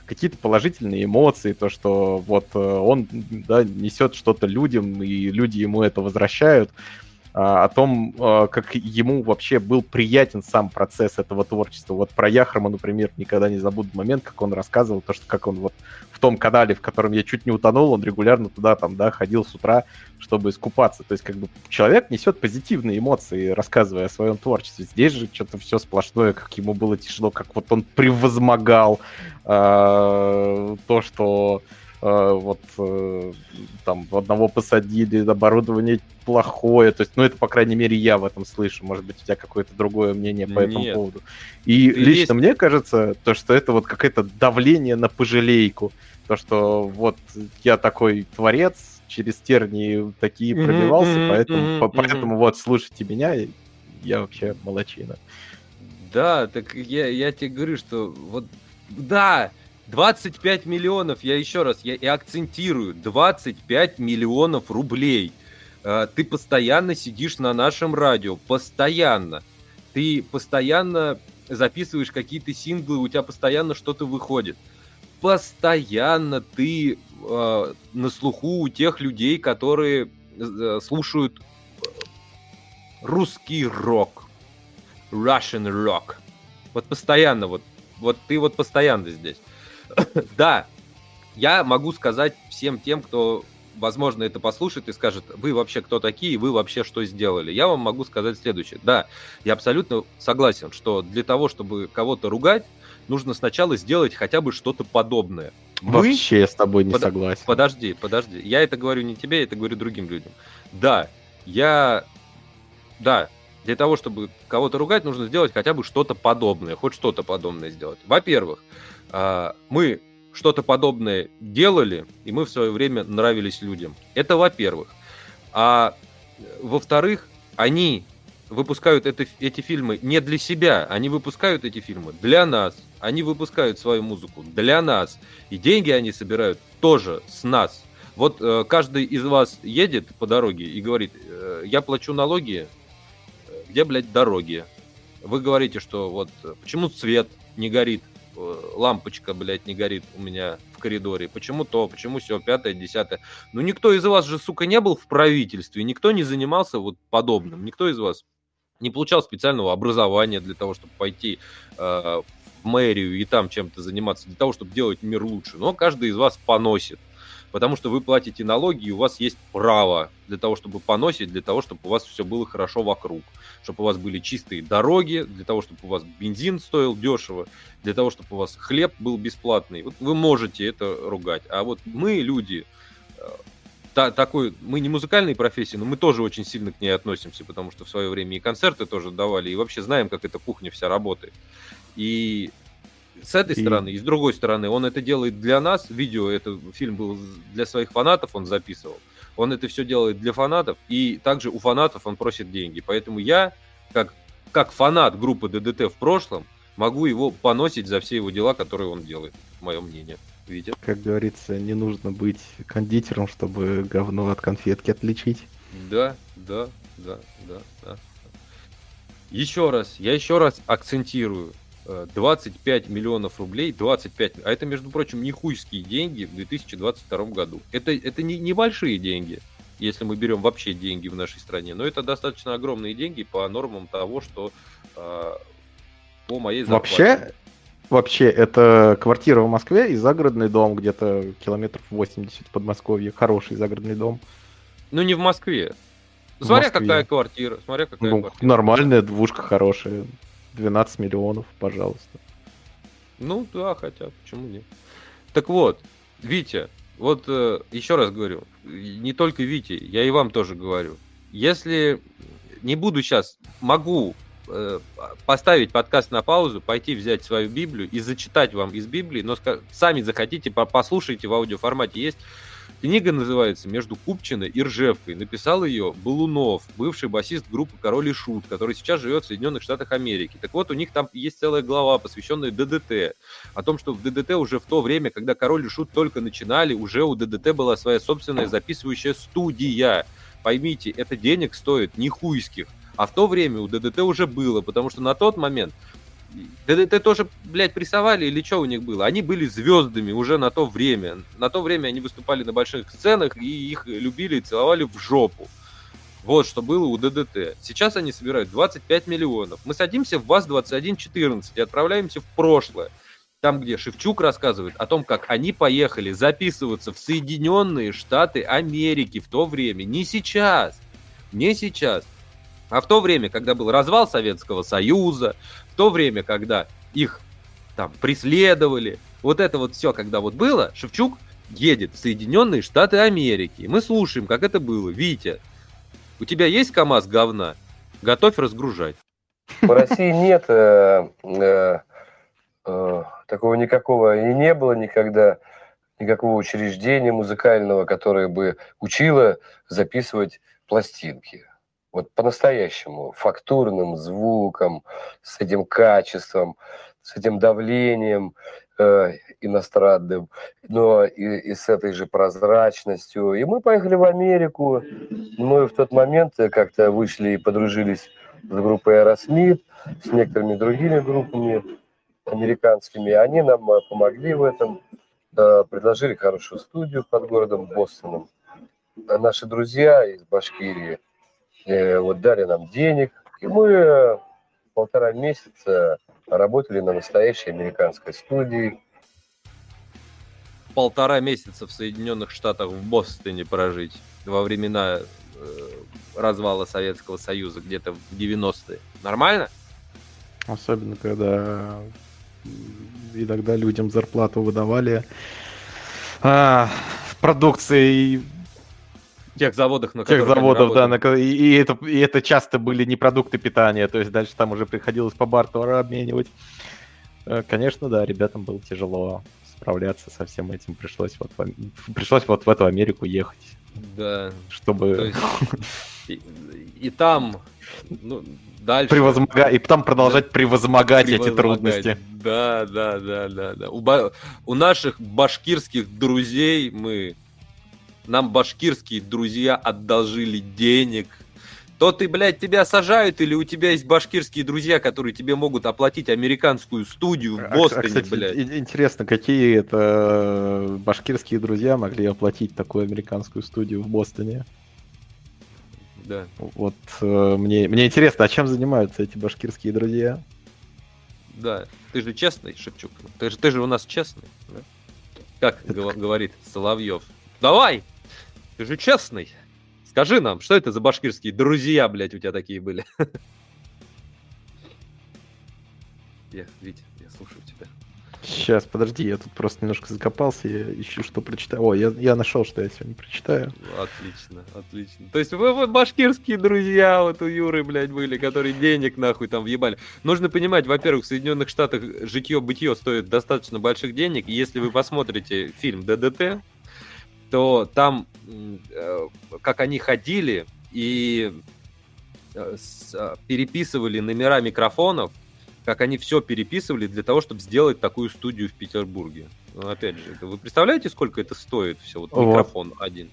какие-то положительные эмоции, то, что вот э, он да, несет что-то людям, и люди ему это возвращают, о том, а, как ему вообще был приятен сам процесс этого творчества. Вот про Яхрома, например, никогда не забуду момент, как он рассказывал, то, что как он вот в том канале, в котором я чуть не утонул, он регулярно туда там, да, ходил с утра, чтобы искупаться. То есть как бы человек несет позитивные эмоции, рассказывая о своем творчестве. Здесь же что-то все сплошное, как ему было тяжело, как вот он превозмогал э, то, что вот э, там одного посадили, оборудование плохое, то есть, ну это, по крайней мере, я в этом слышу, может быть, у тебя какое-то другое мнение по Нет. этому поводу. И Ты лично есть... мне кажется, то, что это вот какое-то давление на пожалейку, то, что вот я такой творец, через тернии такие mm-hmm, пробивался, mm-hmm, поэтому, mm-hmm, по, поэтому mm-hmm. вот слушайте меня, я вообще молочина. Да, так я, я тебе говорю, что вот да, 25 миллионов, я еще раз, я и акцентирую, 25 миллионов рублей. А, ты постоянно сидишь на нашем радио, постоянно. Ты постоянно записываешь какие-то синглы, у тебя постоянно что-то выходит. Постоянно ты э, на слуху у тех людей, которые э, слушают русский рок, Russian rock. Вот постоянно вот, вот ты вот постоянно здесь. [LAUGHS] да, я могу сказать всем тем, кто, возможно, это послушает и скажет, вы вообще кто такие, вы вообще что сделали. Я вам могу сказать следующее. Да, я абсолютно согласен, что для того, чтобы кого-то ругать, нужно сначала сделать хотя бы что-то подобное. Мы... Вообще я с тобой не Под... согласен. Подожди, подожди. Я это говорю не тебе, я это говорю другим людям. Да, я... Да, для того, чтобы кого-то ругать, нужно сделать хотя бы что-то подобное, хоть что-то подобное сделать. Во-первых, мы что-то подобное делали, и мы в свое время нравились людям. Это во-первых. А во-вторых, они выпускают это, эти фильмы не для себя, они выпускают эти фильмы для нас. Они выпускают свою музыку для нас. И деньги они собирают тоже с нас. Вот э, каждый из вас едет по дороге и говорит, э, я плачу налоги, где, блядь, дороги? Вы говорите, что вот э, почему свет не горит? Э, лампочка, блядь, не горит у меня в коридоре. Почему то, почему все, пятое, десятое. Ну, никто из вас же, сука, не был в правительстве, никто не занимался вот подобным. Никто из вас не получал специального образования для того, чтобы пойти э, в мэрию и там чем-то заниматься, для того, чтобы делать мир лучше. Но каждый из вас поносит потому что вы платите налоги, и у вас есть право для того, чтобы поносить, для того, чтобы у вас все было хорошо вокруг, чтобы у вас были чистые дороги, для того, чтобы у вас бензин стоил дешево, для того, чтобы у вас хлеб был бесплатный. Вот вы можете это ругать. А вот мы, люди, э, та, такой, мы не музыкальные профессии, но мы тоже очень сильно к ней относимся, потому что в свое время и концерты тоже давали, и вообще знаем, как эта кухня вся работает. И с этой и... стороны, и с другой стороны, он это делает для нас. Видео, это фильм был для своих фанатов, он записывал. Он это все делает для фанатов, и также у фанатов он просит деньги. Поэтому я, как, как фанат группы ДДТ в прошлом, могу его поносить за все его дела, которые он делает, мое мнение. Видят? Как говорится, не нужно быть кондитером, чтобы говно от конфетки отличить. Да, да, да, да, да. Еще раз, я еще раз акцентирую. 25 миллионов рублей, 25, а это, между прочим, не хуйские деньги в 2022 году. Это, это не небольшие деньги, если мы берем вообще деньги в нашей стране, но это достаточно огромные деньги по нормам того, что э, по моей зарплате. Вообще, вообще, это квартира в Москве и загородный дом где-то километров 80 в Подмосковье, хороший загородный дом. Ну, не в Москве. Смотря Москве. какая квартира, смотря какая Ну, квартира. нормальная двушка хорошая. 12 миллионов, пожалуйста. Ну да, хотя, почему нет? Так вот, Витя, вот э, еще раз говорю, не только Вите, я и вам тоже говорю. Если не буду сейчас, могу э, поставить подкаст на паузу, пойти взять свою Библию и зачитать вам из Библии, но сами захотите, по- послушайте в аудиоформате. Есть книга называется «Между Купчиной и Ржевкой». Написал ее Балунов, бывший басист группы «Король и Шут», который сейчас живет в Соединенных Штатах Америки. Так вот, у них там есть целая глава, посвященная ДДТ. О том, что в ДДТ уже в то время, когда Король и Шут только начинали, уже у ДДТ была своя собственная записывающая студия. Поймите, это денег стоит не хуйских. А в то время у ДДТ уже было, потому что на тот момент ДДТ тоже, блядь, прессовали или что у них было? Они были звездами уже на то время. На то время они выступали на больших сценах, и их любили и целовали в жопу. Вот что было у ДДТ. Сейчас они собирают 25 миллионов. Мы садимся в ВАЗ-2114 и отправляемся в прошлое. Там, где Шевчук рассказывает о том, как они поехали записываться в Соединенные Штаты Америки в то время. Не сейчас. Не сейчас. А в то время, когда был развал Советского Союза, в то время, когда их там преследовали, вот это вот все, когда вот было, Шевчук едет в Соединенные Штаты Америки. Мы слушаем, как это было. Витя, у тебя есть КАМАЗ говна? Готовь разгружать. В России нет э, э, э, такого никакого и не было никогда никакого учреждения музыкального, которое бы учило записывать пластинки. Вот по-настоящему, фактурным звуком, с этим качеством, с этим давлением э, иностранным, но и, и с этой же прозрачностью. И мы поехали в Америку. Мы в тот момент как-то вышли и подружились с группой Aerosmith, с некоторыми другими группами американскими. Они нам э, помогли в этом, э, предложили хорошую студию под городом Бостоном. Наши друзья из Башкирии э, вот дали нам денег, и мы э, полтора месяца работали на настоящей американской студии. Полтора месяца в Соединенных Штатах в Бостоне прожить во времена э, развала Советского Союза где-то в 90-е. Нормально? Особенно, когда м, иногда людям зарплату выдавали а, продукцией Тех заводах, на тех заводов, да, на и, и это, и это часто были не продукты питания, то есть дальше там уже приходилось по бартеру обменивать. Э, Конечно, да, ребятам было тяжело справляться со всем этим, пришлось вот в, пришлось вот в эту Америку ехать, Да. чтобы То есть и, и там, ну, дальше... превозмогать, и там продолжать превозмогать эти превозмогать. трудности. Да, да, да, да, да. У, ба- у наших башкирских друзей мы... Нам башкирские друзья одолжили денег. То ты, блядь, тебя сажают, или у тебя есть башкирские друзья, которые тебе могут оплатить американскую студию в А, Бостоне, а, кстати, блядь. интересно, какие это э, башкирские друзья могли оплатить такую американскую студию в Бостоне? Да. Вот э, мне, мне интересно, а чем занимаются эти башкирские друзья? Да, ты же честный, Шевчук. Ты же, ты же у нас честный. да? Как гова- говорит Соловьев. Давай! Ты же честный. Скажи нам, что это за башкирские друзья, блядь, у тебя такие были? [LAUGHS] Я, Витя, я слушаю тебя. Сейчас, подожди, я тут просто немножко закопался, я ищу, что прочитаю. О, я, я нашел, что я сегодня прочитаю. Отлично, отлично. То есть вы, вы башкирские друзья вот у Юры, блядь, были, которые денег нахуй там въебали. Нужно понимать, во-первых, в Соединенных Штатах житье-бытие стоит достаточно больших денег. И если вы посмотрите фильм ДДТ, то там, э, как они ходили и э, э, переписывали номера микрофонов, как они все переписывали для того, чтобы сделать такую студию в Петербурге. Ну, опять же, вы представляете, сколько это стоит все, вот Вот. микрофон один?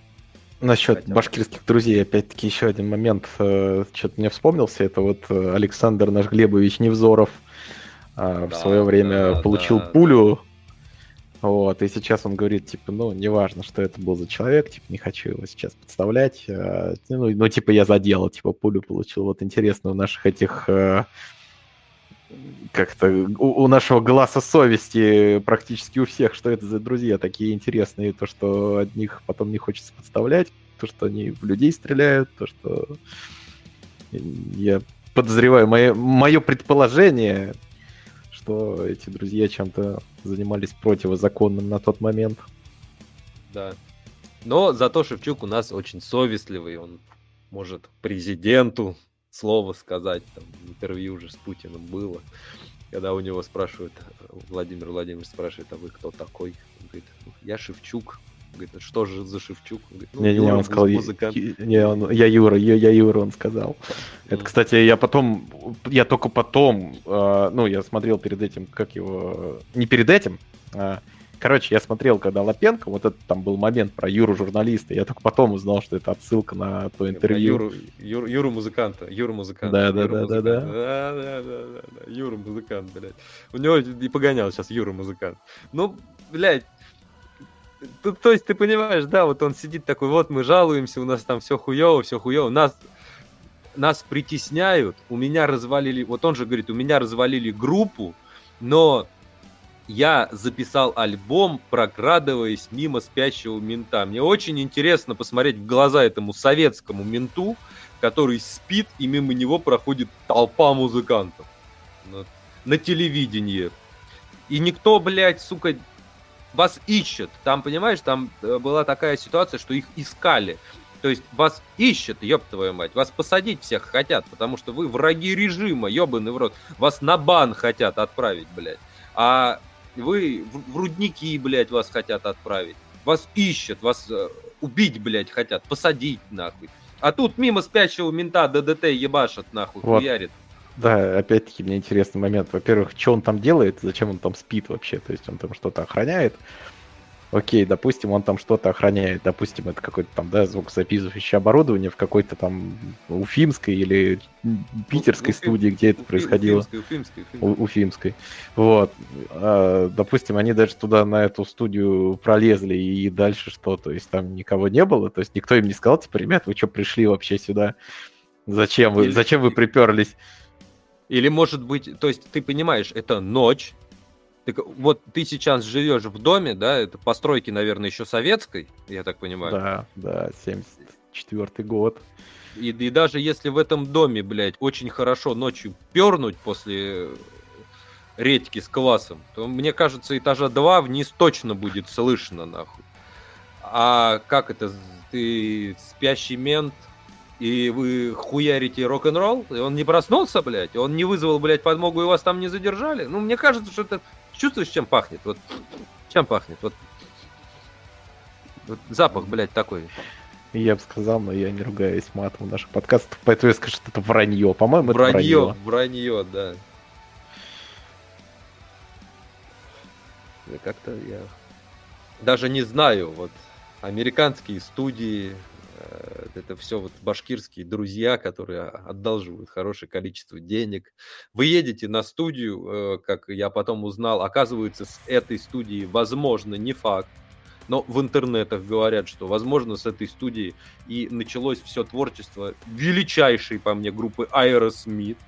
Насчет Хотя башкирских друзей, опять-таки, еще один момент, что-то мне вспомнился, это вот Александр наш Глебович Невзоров в Да, свое время да, получил да. пулю, вот, и сейчас он говорит, типа, ну, неважно, что это был за человек, типа, не хочу его сейчас подставлять, э, ну, ну, типа, я заделал, типа, пулю получил, вот интересно, у наших этих э, как-то у, у нашего глаза совести практически у всех, что это за друзья такие интересные, то, что одних потом не хочется подставлять, то, что они в людей стреляют, то, что я подозреваю, мое, мое предположение, что эти друзья чем-то занимались противозаконным на тот момент. Да. Но зато Шевчук у нас очень совестливый, он может президенту слово сказать, там, интервью уже с Путиным было, когда у него спрашивают, Владимир Владимирович спрашивает, а вы кто такой? Он говорит, я Шевчук. Говорит, «А что же за Шевчук? Он говорит, ну, не, не, он сказал, музыкант. Не, он, я Юра, я, я Юра, он сказал. Это, кстати, я потом, я только потом, э, ну, я смотрел перед этим, как его, не перед этим, а Короче, я смотрел, когда Лапенко, вот этот там был момент про Юру журналиста, я только потом узнал, что это отсылка на то интервью. Юру, Юру, Юру музыканта, Юру музыканта. Да, да, да, да, да. Да, да, да, да, да. Юра музыкант, блядь. У него и погонял сейчас Юра музыкант. Ну, блядь, то, то есть ты понимаешь, да, вот он сидит такой, вот мы жалуемся, у нас там все хуево, все хуево, нас нас притесняют, у меня развалили, вот он же говорит, у меня развалили группу, но я записал альбом, прокрадываясь мимо спящего мента. Мне очень интересно посмотреть в глаза этому советскому менту, который спит, и мимо него проходит толпа музыкантов на, на телевидении. И никто, блядь, сука, вас ищет. Там, понимаешь, там э, была такая ситуация, что их искали. То есть вас ищет, ёб твою мать, вас посадить всех хотят, потому что вы враги режима, ёбаный в рот. Вас на бан хотят отправить, блядь. А вы в, в рудники, блядь, вас хотят отправить. Вас ищут, вас э, убить, блядь, хотят, посадить, нахуй. А тут мимо спящего мента ДДТ ебашат, нахуй, вот. хуярит. Да, опять-таки мне интересный момент. Во-первых, что он там делает, зачем он там спит вообще? То есть он там что-то охраняет окей, допустим, он там что-то охраняет, допустим, это какое-то там, да, звукозаписывающее оборудование в какой-то там уфимской или питерской Уфим, студии, где это Уфим, происходило. Уфимской, Уфимской, Уфимской. уфимской. Вот. А, допустим, они даже туда на эту студию пролезли и дальше что, то есть там никого не было, то есть никто им не сказал, типа, ребят, вы что пришли вообще сюда? Зачем вы, зачем вы приперлись? Или, может быть, то есть ты понимаешь, это ночь, так вот ты сейчас живешь в доме, да, это постройки, наверное, еще советской, я так понимаю. Да, да, 74 год. И, и даже если в этом доме, блядь, очень хорошо ночью пернуть после редьки с классом, то мне кажется, этажа 2 вниз точно будет слышно, нахуй. А как это, ты спящий мент, и вы хуярите рок-н-ролл, и он не проснулся, блядь, он не вызвал, блядь, подмогу, и вас там не задержали? Ну, мне кажется, что это Чувствуешь, чем пахнет? Вот чем пахнет? Вот, вот запах, блядь, такой. Я бы сказал, но я не ругаюсь матом наших подкастах, поэтому я скажу, что это вранье. По-моему, это вранье. Вранье, да. Как-то я даже не знаю, вот американские студии, это все вот башкирские друзья, которые одалживают хорошее количество денег. Вы едете на студию, э, как я потом узнал, оказывается, с этой студии, возможно, не факт, но в интернетах говорят, что, возможно, с этой студии и началось все творчество величайшей, по мне, группы Aerosmith.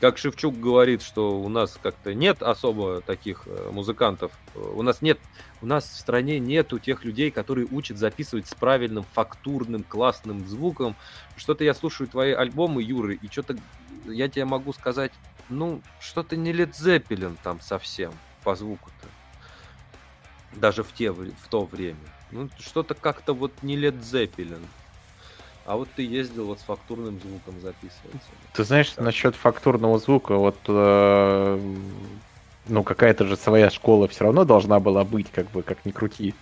Как Шевчук говорит, что у нас как-то нет особо таких э, музыкантов, у нас нет у нас в стране нету тех людей, которые учат записывать с правильным фактурным классным звуком. Что-то я слушаю твои альбомы, Юры, и что-то я тебе могу сказать, ну, что-то не Led Zeppelin там совсем по звуку-то. Даже в, те, в то время. Ну, что-то как-то вот не Led Zeppelin. А вот ты ездил вот с фактурным звуком записываться. Ты знаешь, так. насчет фактурного звука, вот э, ну, какая-то же своя школа все равно должна была быть, как бы, как ни крути.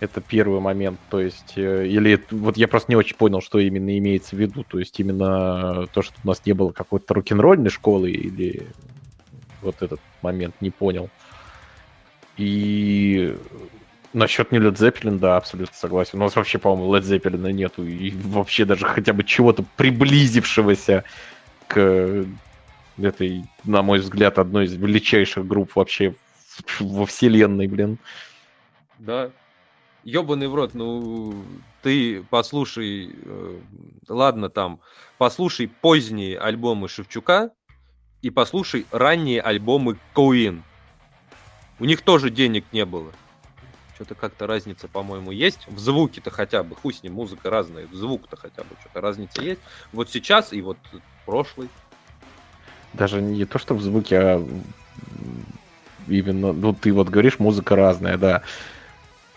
Это первый момент, то есть, э, или вот я просто не очень понял, что именно имеется в виду, то есть именно то, что у нас не было какой-то рок-н-ролльной школы, или вот этот момент не понял. И насчет не Led Zeppelin, да, абсолютно согласен. У нас вообще, по-моему, Led Zeppelin нету, и вообще даже хотя бы чего-то приблизившегося к этой, на мой взгляд, одной из величайших групп вообще во вселенной, блин. Да. Ёбаный в рот, ну, ты послушай, э, ладно там, послушай поздние альбомы Шевчука, и послушай ранние альбомы Queen. У них тоже денег не было. Что-то как-то разница, по-моему, есть. В звуке-то хотя бы, хуй с ним, музыка разная, в звук-то хотя бы что-то разница есть. Вот сейчас и вот прошлый. Даже не то, что в звуке, а именно, ну, ты вот говоришь, музыка разная, да.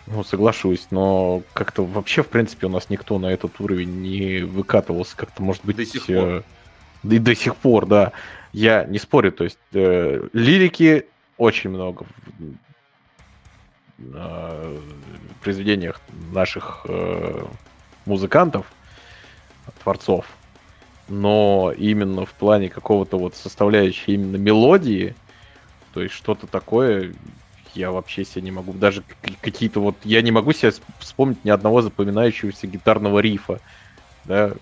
Ну, соглашусь, но как-то вообще, в принципе, у нас никто на этот уровень не выкатывался. Как-то, может быть... До сих пор. Э, и до сих пор, да. Я не спорю, то есть э, лирики очень много э, произведениях наших э, музыкантов, творцов, но именно в плане какого-то вот составляющей именно мелодии, то есть что-то такое я вообще себе не могу. Даже какие-то вот... Я не могу себе вспомнить ни одного запоминающегося гитарного рифа. Да,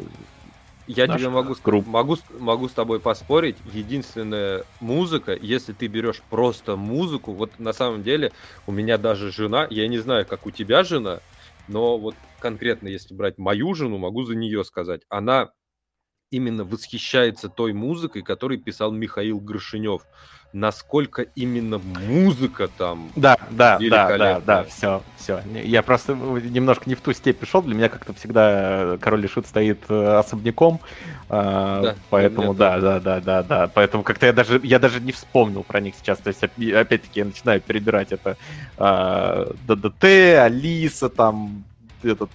я тебе могу, групп. могу, могу с тобой поспорить. Единственная музыка, если ты берешь просто музыку, вот на самом деле у меня даже жена, я не знаю, как у тебя жена, но вот конкретно если брать мою жену, могу за нее сказать, она именно восхищается той музыкой, которую писал Михаил Горшинев насколько именно музыка там да, да, да, да, да, все, все. Я просто немножко не в ту степь пришел. Для меня как-то всегда Король и Шут стоит э, особняком, а, да, поэтому да, да, да, да, да. Поэтому как-то я даже я даже не вспомнил про них сейчас. То есть опять-таки я начинаю перебирать это а, ДДТ, Алиса, там этот,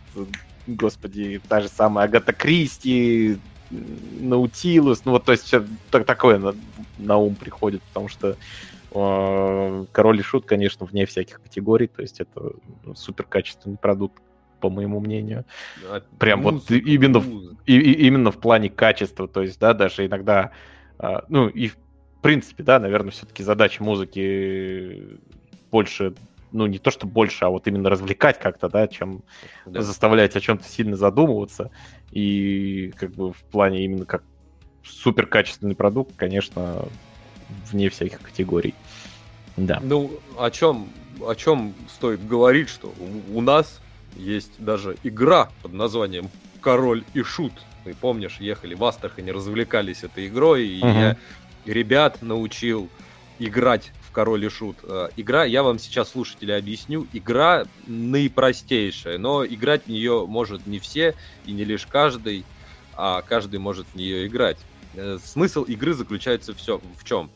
господи, та же самая Агата Кристи, Наутилус, ну вот, то есть все так, такое на, на ум приходит, потому что э, Король и Шут, конечно, вне всяких категорий, то есть это ну, супер качественный продукт, по моему мнению. А, Прям музыка, вот именно, в, и, и, именно в плане качества, то есть, да, даже иногда, э, ну и в принципе, да, наверное, все-таки задача музыки больше ну, не то, что больше, а вот именно развлекать как-то, да, чем да. заставлять о чем-то сильно задумываться. И как бы в плане именно как супер качественный продукт, конечно, вне всяких категорий. Да. Ну, о чем, о чем стоит говорить, что у, у нас есть даже игра под названием Король и Шут. Ты помнишь, ехали в Астрахани, развлекались этой игрой, и угу. я ребят научил играть король и шут. Э, игра, я вам сейчас, слушатели, объясню. Игра наипростейшая, но играть в нее может не все и не лишь каждый, а каждый может в нее играть. Э, смысл игры заключается все в чем?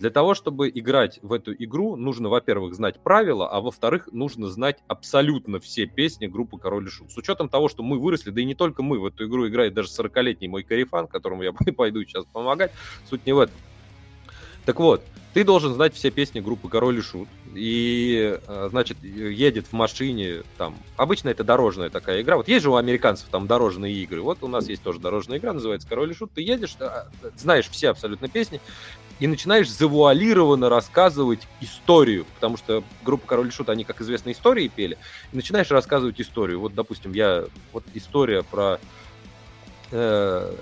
Для того, чтобы играть в эту игру, нужно, во-первых, знать правила, а во-вторых, нужно знать абсолютно все песни группы Король и Шут. С учетом того, что мы выросли, да и не только мы, в эту игру играет даже 40-летний мой карифан, которому я [LAUGHS] пойду сейчас помогать, суть не в этом. Так вот, ты должен знать все песни группы Король и Шут. И, э, значит, едет в машине, там, обычно это дорожная такая игра. Вот есть же у американцев там дорожные игры. Вот у нас есть тоже дорожная игра, называется Король и Шут. Ты едешь, э, знаешь все абсолютно песни, и начинаешь завуалированно рассказывать историю, потому что группа Король и Шут, они, как известно, истории пели, и начинаешь рассказывать историю. Вот, допустим, я, вот история про э,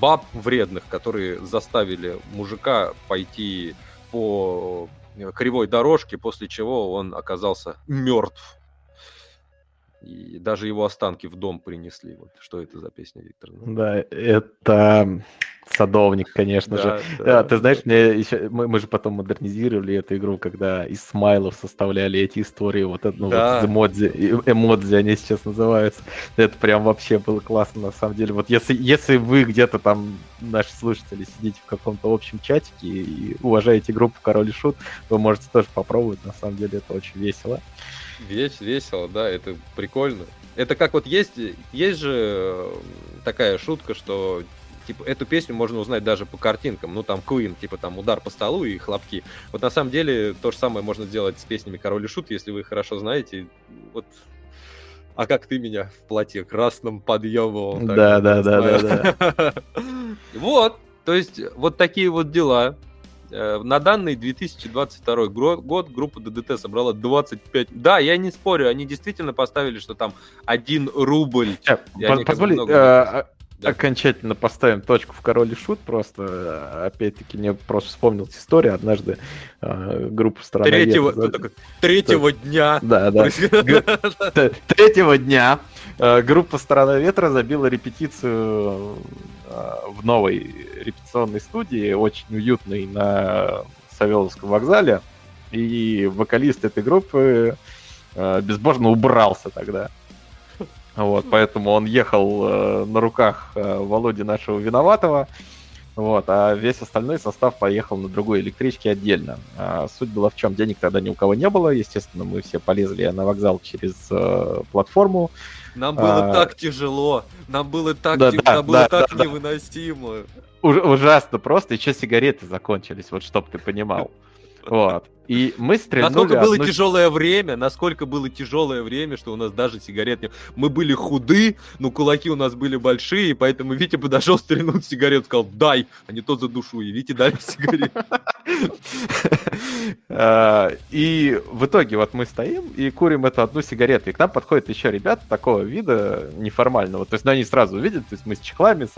баб вредных, которые заставили мужика пойти по э, кривой дорожке, после чего он оказался мертв. И даже его останки в дом принесли. Вот что это за песня, Виктор? Да, это Садовник, конечно да, же. Да, да, ты знаешь, мне еще, мы, мы же потом модернизировали эту игру, когда из смайлов составляли эти истории, вот это, ну, да. вот эмодзи, эмодзи они сейчас называются. Это прям вообще было классно, на самом деле. Вот если, если вы где-то там, наши слушатели, сидите в каком-то общем чатике и уважаете группу Король и Шут, вы можете тоже попробовать, на самом деле это очень весело. Весь весело, да, это прикольно. Это как вот есть, есть же такая шутка, что типа, эту песню можно узнать даже по картинкам. Ну, там Queen, типа, там удар по столу и хлопки. Вот на самом деле то же самое можно сделать с песнями Король и Шут, если вы хорошо знаете. Вот а как ты меня в платье красном подъебывал. Да, да, да, да, да. Вот, то есть вот такие вот дела. Э, на данный 2022 год группа ДДТ собрала 25... Да, я не спорю, они действительно поставили, что там 1 рубль. Позволь, да. окончательно поставим точку в король и шут. Просто, опять-таки, мне просто вспомнилась история. Однажды э, группа страны... Третьего, за... такой, третьего дня. Да, да. Третьего дня Э, группа «Сторона ветра» забила репетицию э, в новой репетиционной студии, очень уютной на Савеловском вокзале. И вокалист этой группы безбожно убрался тогда. Вот, поэтому он ехал на руках Володи нашего виноватого. Вот, а весь остальной состав поехал на другой электричке отдельно. А суть была в чем? Денег тогда ни у кого не было. Естественно, мы все полезли на вокзал через э, платформу. Нам было а... так тяжело. Нам было так, да, тяжело, да, нам было да, так да, невыносимо. Уж, ужасно просто. Еще сигареты закончились, вот чтоб ты понимал. [LAUGHS] Вот. И мы стрельнули... Насколько было одну... тяжелое время, насколько было тяжелое время, что у нас даже сигарет не... Мы были худы, но кулаки у нас были большие, поэтому Витя подошел, стрельнул сигарет, сказал, дай, а не то за душу. И Витя дали сигарет. [LAUGHS] А, и в итоге вот мы стоим и курим эту одну сигарету. И к нам подходят еще ребята такого вида неформального. То есть ну, они сразу видят, то есть мы с чехлами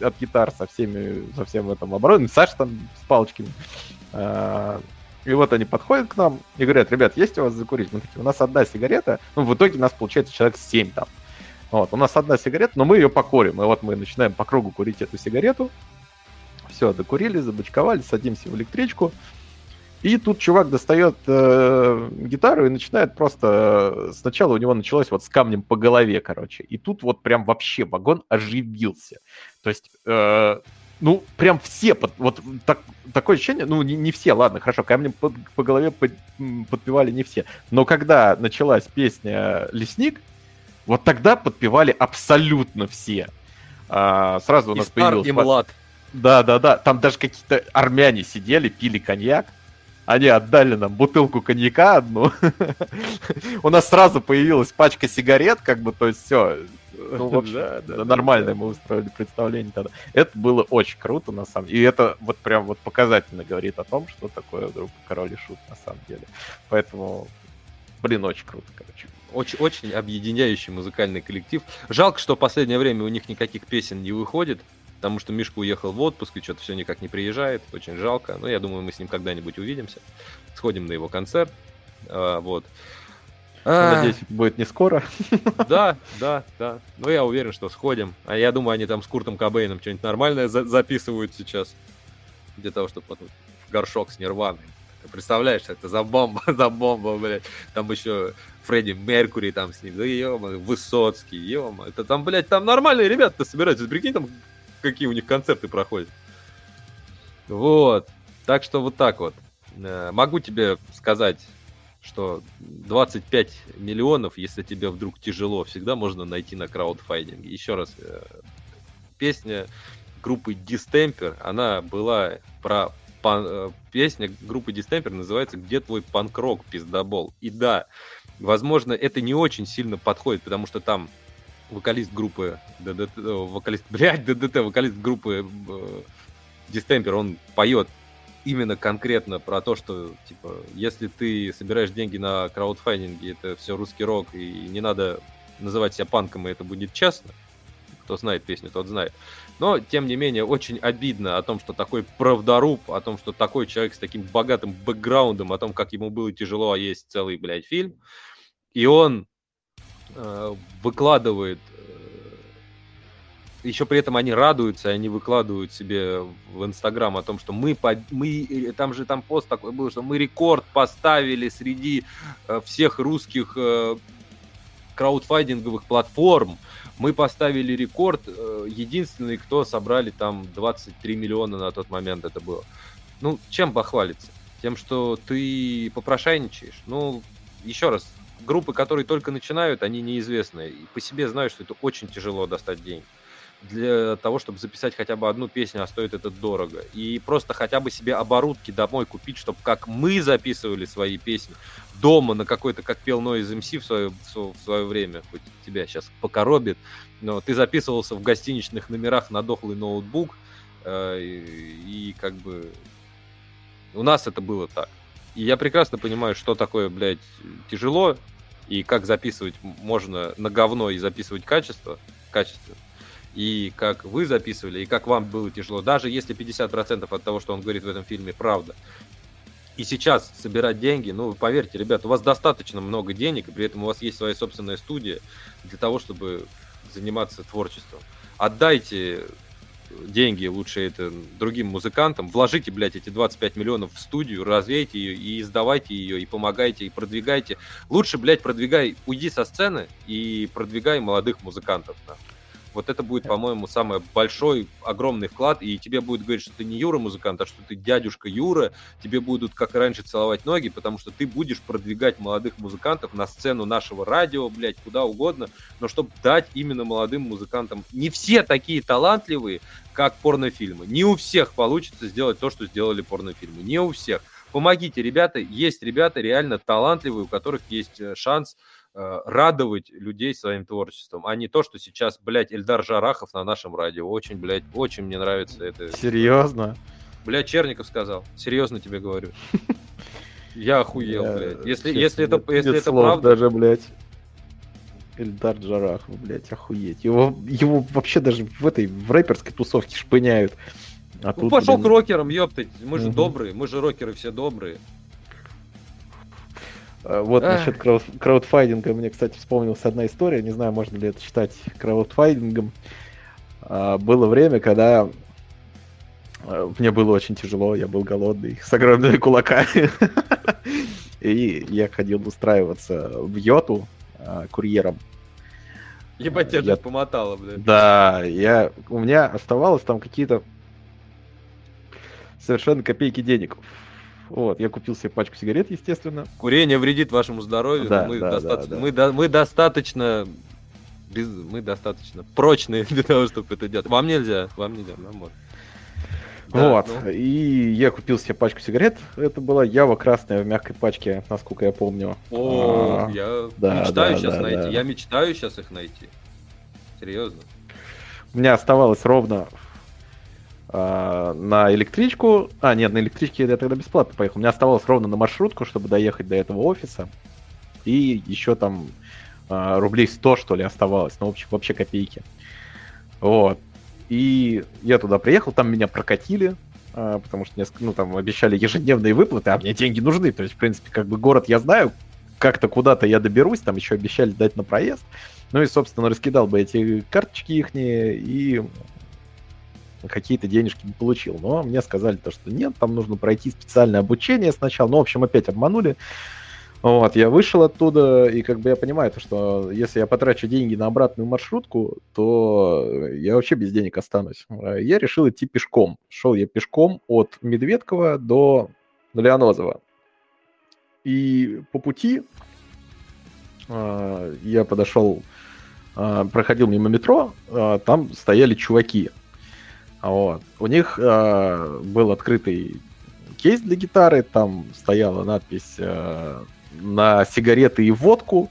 от гитар, со всеми, со всем этим оборудованием. Саша там с палочками. И вот они подходят к нам и говорят, ребят, есть у вас закурить? Мы такие, у нас одна сигарета, ну, в итоге нас получается человек 7 там. Вот, у нас одна сигарета, но мы ее покурим. И вот мы начинаем по кругу курить эту сигарету. Все, докурили, забочковали, садимся в электричку. И тут чувак достает э, гитару и начинает просто... Э, сначала у него началось вот с камнем по голове, короче. И тут вот прям вообще вагон оживился. То есть э, ну, прям все, под, вот так, такое ощущение, ну, не, не все, ладно, хорошо, камнем по, по голове под, подпевали не все, но когда началась песня «Лесник», вот тогда подпевали абсолютно все. А, сразу у нас и появился... И млад. Да, да, да, там даже какие-то армяне сидели, пили коньяк, они отдали нам бутылку коньяка одну. [LAUGHS] У нас сразу появилась пачка сигарет, как бы, то есть все, ну, в [LAUGHS] общем, да, да, нормальное да. мы устроили представление тогда. Это было очень круто, на самом деле. И это вот прям вот показательно говорит о том, что такое группа Король и Шут на самом деле. Поэтому, блин, очень круто, короче. Очень, очень объединяющий музыкальный коллектив. Жалко, что в последнее время у них никаких песен не выходит, потому что Мишка уехал в отпуск и что-то все никак не приезжает. Очень жалко. Но я думаю, мы с ним когда-нибудь увидимся. Сходим на его концерт. А, вот. А... Надеюсь, будет не скоро. [LAUGHS] Да, да, да. Но я уверен, что сходим. А я думаю, они там с Куртом Кобейном что-нибудь нормальное за- записывают сейчас. Для того, чтобы потом горшок с Нирваной. Ты представляешь, это за бомба, [LAUGHS] за бомба, блядь. Там еще Фредди Меркури там с ним. Да ё Высоцкий, ё Это там, блядь, там нормальные ребята собираются. Прикинь, там какие у них концерты проходят. Вот. Так что вот так вот. Э, могу тебе сказать что 25 миллионов, если тебе вдруг тяжело, всегда можно найти на краудфайдинге. Еще раз, э, песня группы Distemper, она была про пан... Э, песня группы Distemper называется «Где твой панкрок, пиздобол?» И да, возможно, это не очень сильно подходит, потому что там вокалист группы ДДТ, э, вокалист, [LAUGHS] блядь, ДДТ, вокалист группы Distemper, он поет именно конкретно про то, что, типа, если ты собираешь деньги на краудфандинге, это все русский рок, и не надо называть себя панком, и это будет честно. Кто знает песню, тот знает. Но, тем не менее, очень обидно о том, что такой правдоруб, о том, что такой человек с таким богатым бэкграундом, о том, как ему было тяжело, а есть целый, блядь, фильм. И он э, выкладывает еще при этом они радуются, они выкладывают себе в Инстаграм о том, что мы, мы, там же там пост такой был, что мы рекорд поставили среди э, всех русских э, краудфайдинговых платформ. Мы поставили рекорд, э, единственный, кто собрали там 23 миллиона на тот момент это было. Ну, чем похвалиться? Тем, что ты попрошайничаешь? Ну, еще раз, группы, которые только начинают, они неизвестны. И по себе знаю, что это очень тяжело достать деньги для того, чтобы записать хотя бы одну песню, а стоит это дорого. И просто хотя бы себе оборудки домой купить, чтобы как мы записывали свои песни дома на какой-то, как пел Noise MC в свое, в свое время, хоть тебя сейчас покоробит, но ты записывался в гостиничных номерах на дохлый ноутбук, э, и, и как бы у нас это было так. И я прекрасно понимаю, что такое, блядь, тяжело, и как записывать можно на говно и записывать качество, качественно и как вы записывали, и как вам было тяжело, даже если 50% от того, что он говорит в этом фильме, правда. И сейчас собирать деньги, ну, поверьте, ребят, у вас достаточно много денег, и при этом у вас есть своя собственная студия для того, чтобы заниматься творчеством. Отдайте деньги лучше это другим музыкантам, вложите, блядь, эти 25 миллионов в студию, развейте ее и издавайте ее, и помогайте, и продвигайте. Лучше, блядь, продвигай, уйди со сцены и продвигай молодых музыкантов. Да. Вот это будет, по-моему, самый большой, огромный вклад, и тебе будет говорить, что ты не Юра музыкант, а что ты дядюшка Юра, тебе будут, как раньше, целовать ноги, потому что ты будешь продвигать молодых музыкантов на сцену нашего радио, блядь, куда угодно, но чтобы дать именно молодым музыкантам. Не все такие талантливые, как порнофильмы. Не у всех получится сделать то, что сделали порнофильмы. Не у всех. Помогите, ребята. Есть ребята реально талантливые, у которых есть э, шанс радовать людей своим творчеством, а не то, что сейчас, блядь, Эльдар Жарахов на нашем радио. Очень, блядь, очень мне нравится это. Серьезно? Блядь, Черников сказал. Серьезно тебе говорю. [LAUGHS] Я охуел, блядь. Если, если это, если это правда... даже, блядь. Эльдар Джарахов, блядь, охуеть. Его, его вообще даже в этой, в рэперской тусовке шпыняют. А ну, тут, пошел блин... к рокерам, ёптать. Мы же угу. добрые, мы же рокеры все добрые. Э, вот Ах. насчет крауд, краудфайдинга мне, кстати, вспомнилась одна история. Не знаю, можно ли это считать краудфайдингом. А, было время, когда э, мне было очень тяжело, я был голодный, с огромными кулаками. [LAUGHS] И я ходил устраиваться в Йоту а, курьером. Ебать, тебя я... помотало, блядь. Да, я... у меня оставалось там какие-то совершенно копейки денег вот, я купил себе пачку сигарет, естественно. Курение вредит вашему здоровью. Да, мы, да, доста... да, да. Мы, до... мы достаточно без... мы достаточно прочные [LAUGHS] для того, чтобы это делать. Вам нельзя, вам нельзя, нам можно. Да, вот, ну... и я купил себе пачку сигарет. Это была Ява красная в мягкой пачке, насколько я помню. О, а, я да, мечтаю да, сейчас да, найти. Да. Я мечтаю сейчас их найти. Серьезно. У меня оставалось ровно а, на электричку. А, нет, на электричке я тогда бесплатно поехал. У меня оставалось ровно на маршрутку, чтобы доехать до этого офиса. И еще там а, рублей 100, что ли, оставалось. Ну, в общем, вообще копейки. Вот. И я туда приехал, там меня прокатили, а, потому что несколько, ну, там обещали ежедневные выплаты, а мне деньги нужны. То есть, в принципе, как бы город я знаю, как-то куда-то я доберусь, там еще обещали дать на проезд. Ну и, собственно, раскидал бы эти карточки ихние и какие-то денежки не получил. Но мне сказали то, что нет, там нужно пройти специальное обучение сначала. Ну, в общем, опять обманули. Вот, я вышел оттуда, и как бы я понимаю, то, что если я потрачу деньги на обратную маршрутку, то я вообще без денег останусь. Я решил идти пешком. Шел я пешком от Медведкова до Леонозова. И по пути э, я подошел, э, проходил мимо метро, э, там стояли чуваки. Вот. У них э, был открытый кейс для гитары, там стояла надпись э, на сигареты и водку,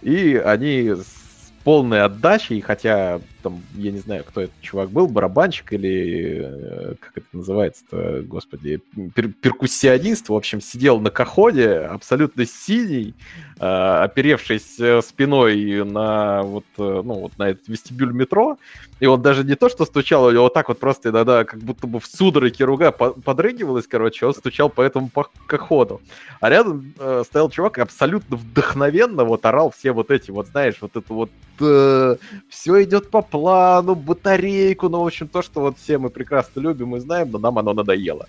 и они с полной отдачей, хотя там, я не знаю, кто этот чувак был, барабанщик или, э, как это называется-то, господи, пер перкуссионист, в общем, сидел на коходе, абсолютно синий, э, оперевшись э, спиной на вот, ну, вот на этот вестибюль метро, и он даже не то, что стучал, у него вот так вот просто иногда как будто бы в судороге руга подрыгивалась, короче, он стучал по этому коходу. А рядом э, стоял чувак абсолютно вдохновенно вот орал все вот эти вот, знаешь, вот это вот э, все идет по плану, батарейку, ну, в общем, то, что вот все мы прекрасно любим и знаем, но нам оно надоело.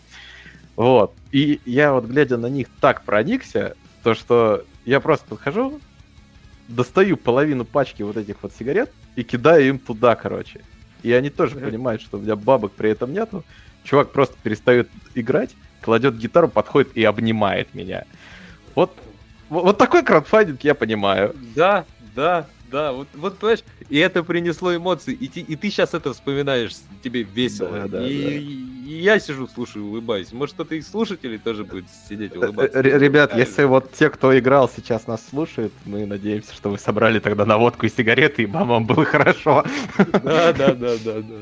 Вот. И я вот, глядя на них, так проникся, то, что я просто подхожу, достаю половину пачки вот этих вот сигарет и кидаю им туда, короче. И они тоже понимают, что у меня бабок при этом нету. Чувак просто перестает играть, кладет гитару, подходит и обнимает меня. Вот, вот, такой краудфандинг я понимаю. Да, да, да, вот, вот понимаешь, и это принесло эмоции, и, и ты сейчас это вспоминаешь, тебе весело. Да, да, и, да. и я сижу, слушаю, улыбаюсь. Может, кто-то из слушателей тоже будет сидеть улыбаться. Ребят, если вот те, кто играл, сейчас нас слушают, мы надеемся, что вы собрали тогда на водку и сигареты, и вам было хорошо. Да, да, да, да, да.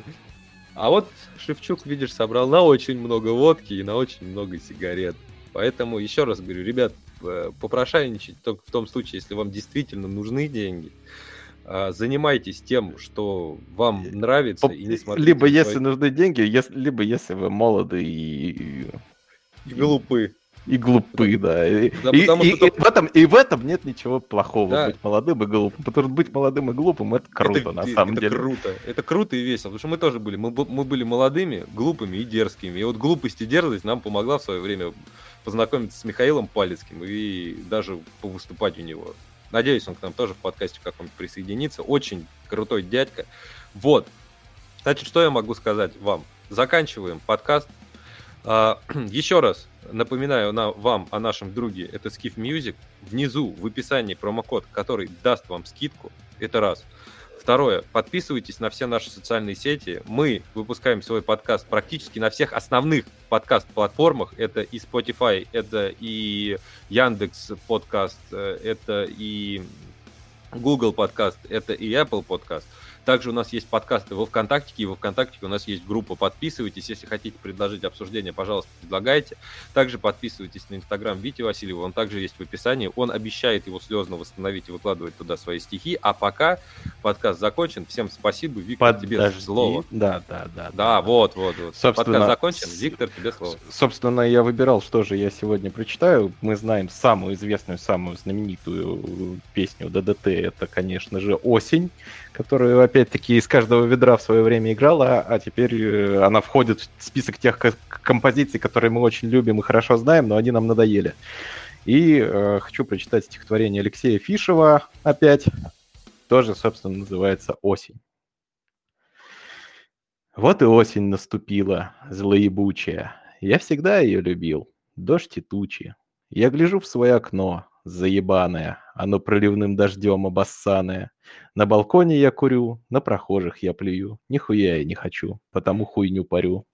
А вот Шевчук, видишь, собрал на очень много водки и на очень много сигарет. Поэтому еще раз говорю, ребят, Э, попрошайничать только в том случае, если вам действительно нужны деньги. А, занимайтесь тем, что вам нравится, и не смотрите. Либо если нужны деньги, если, либо если вы молоды и И глупы. И глупы, да. И, Да, и- потому и- что и в этом, и в этом нет ничего плохого, Да. быть молодым и глупым. Потому что быть молодым и глупым это круто, это, на это самом деле. круто. Это круто и весело. Потому что мы тоже были. Мы, мы были молодыми, глупыми и дерзкими. И вот глупость и дерзость нам помогла в свое время познакомиться с Михаилом Палецким и даже повыступать у него. Надеюсь, он к нам тоже в подкасте каком-нибудь присоединится. Очень крутой дядька. Вот. Значит, что я могу сказать вам? Заканчиваем подкаст. А, [CLEARS THROAT] еще раз напоминаю на, вам о нашем друге, это Skiff Music. Внизу в описании промокод, который даст вам скидку. Это раз. Второе, подписывайтесь на все наши социальные сети. Мы выпускаем свой подкаст практически на всех основных подкаст-платформах. Это и Spotify, это и Яндекс подкаст, э, это и Google подкаст, это и Apple подкаст. Также у нас есть подкасты во ВКонтакте, и во ВКонтакте у нас есть группа. Подписывайтесь, если хотите предложить обсуждение, пожалуйста, предлагайте. Также подписывайтесь на Инстаграм Вити Васильева, он также есть в описании. Он обещает его слезно восстановить и выкладывать туда свои стихи. А пока подкаст закончен. Всем спасибо. Виктор, тебе Подожди. слово. Да, да, да. Да, вот, вот, вот. Собственно, подкаст закончен. Виктор, тебе слово. Собственно, я выбирал, что же я сегодня прочитаю. Мы знаем самую известную, самую знаменитую песню ДДТ. Это, конечно же, «Осень», которую, опять-таки, из каждого ведра в свое время играла, а теперь э, она входит в список тех ко- композиций, которые мы очень любим и хорошо знаем, но они нам надоели. И э, хочу прочитать стихотворение Алексея Фишева опять. Тоже, собственно, называется «Осень». Вот и осень наступила, злоебучая. Я всегда ее любил, дождь и тучи. Я гляжу в свое окно, заебанное, оно проливным дождем обоссанное. На балконе я курю, на прохожих я плюю. Нихуя я не хочу, потому хуйню парю.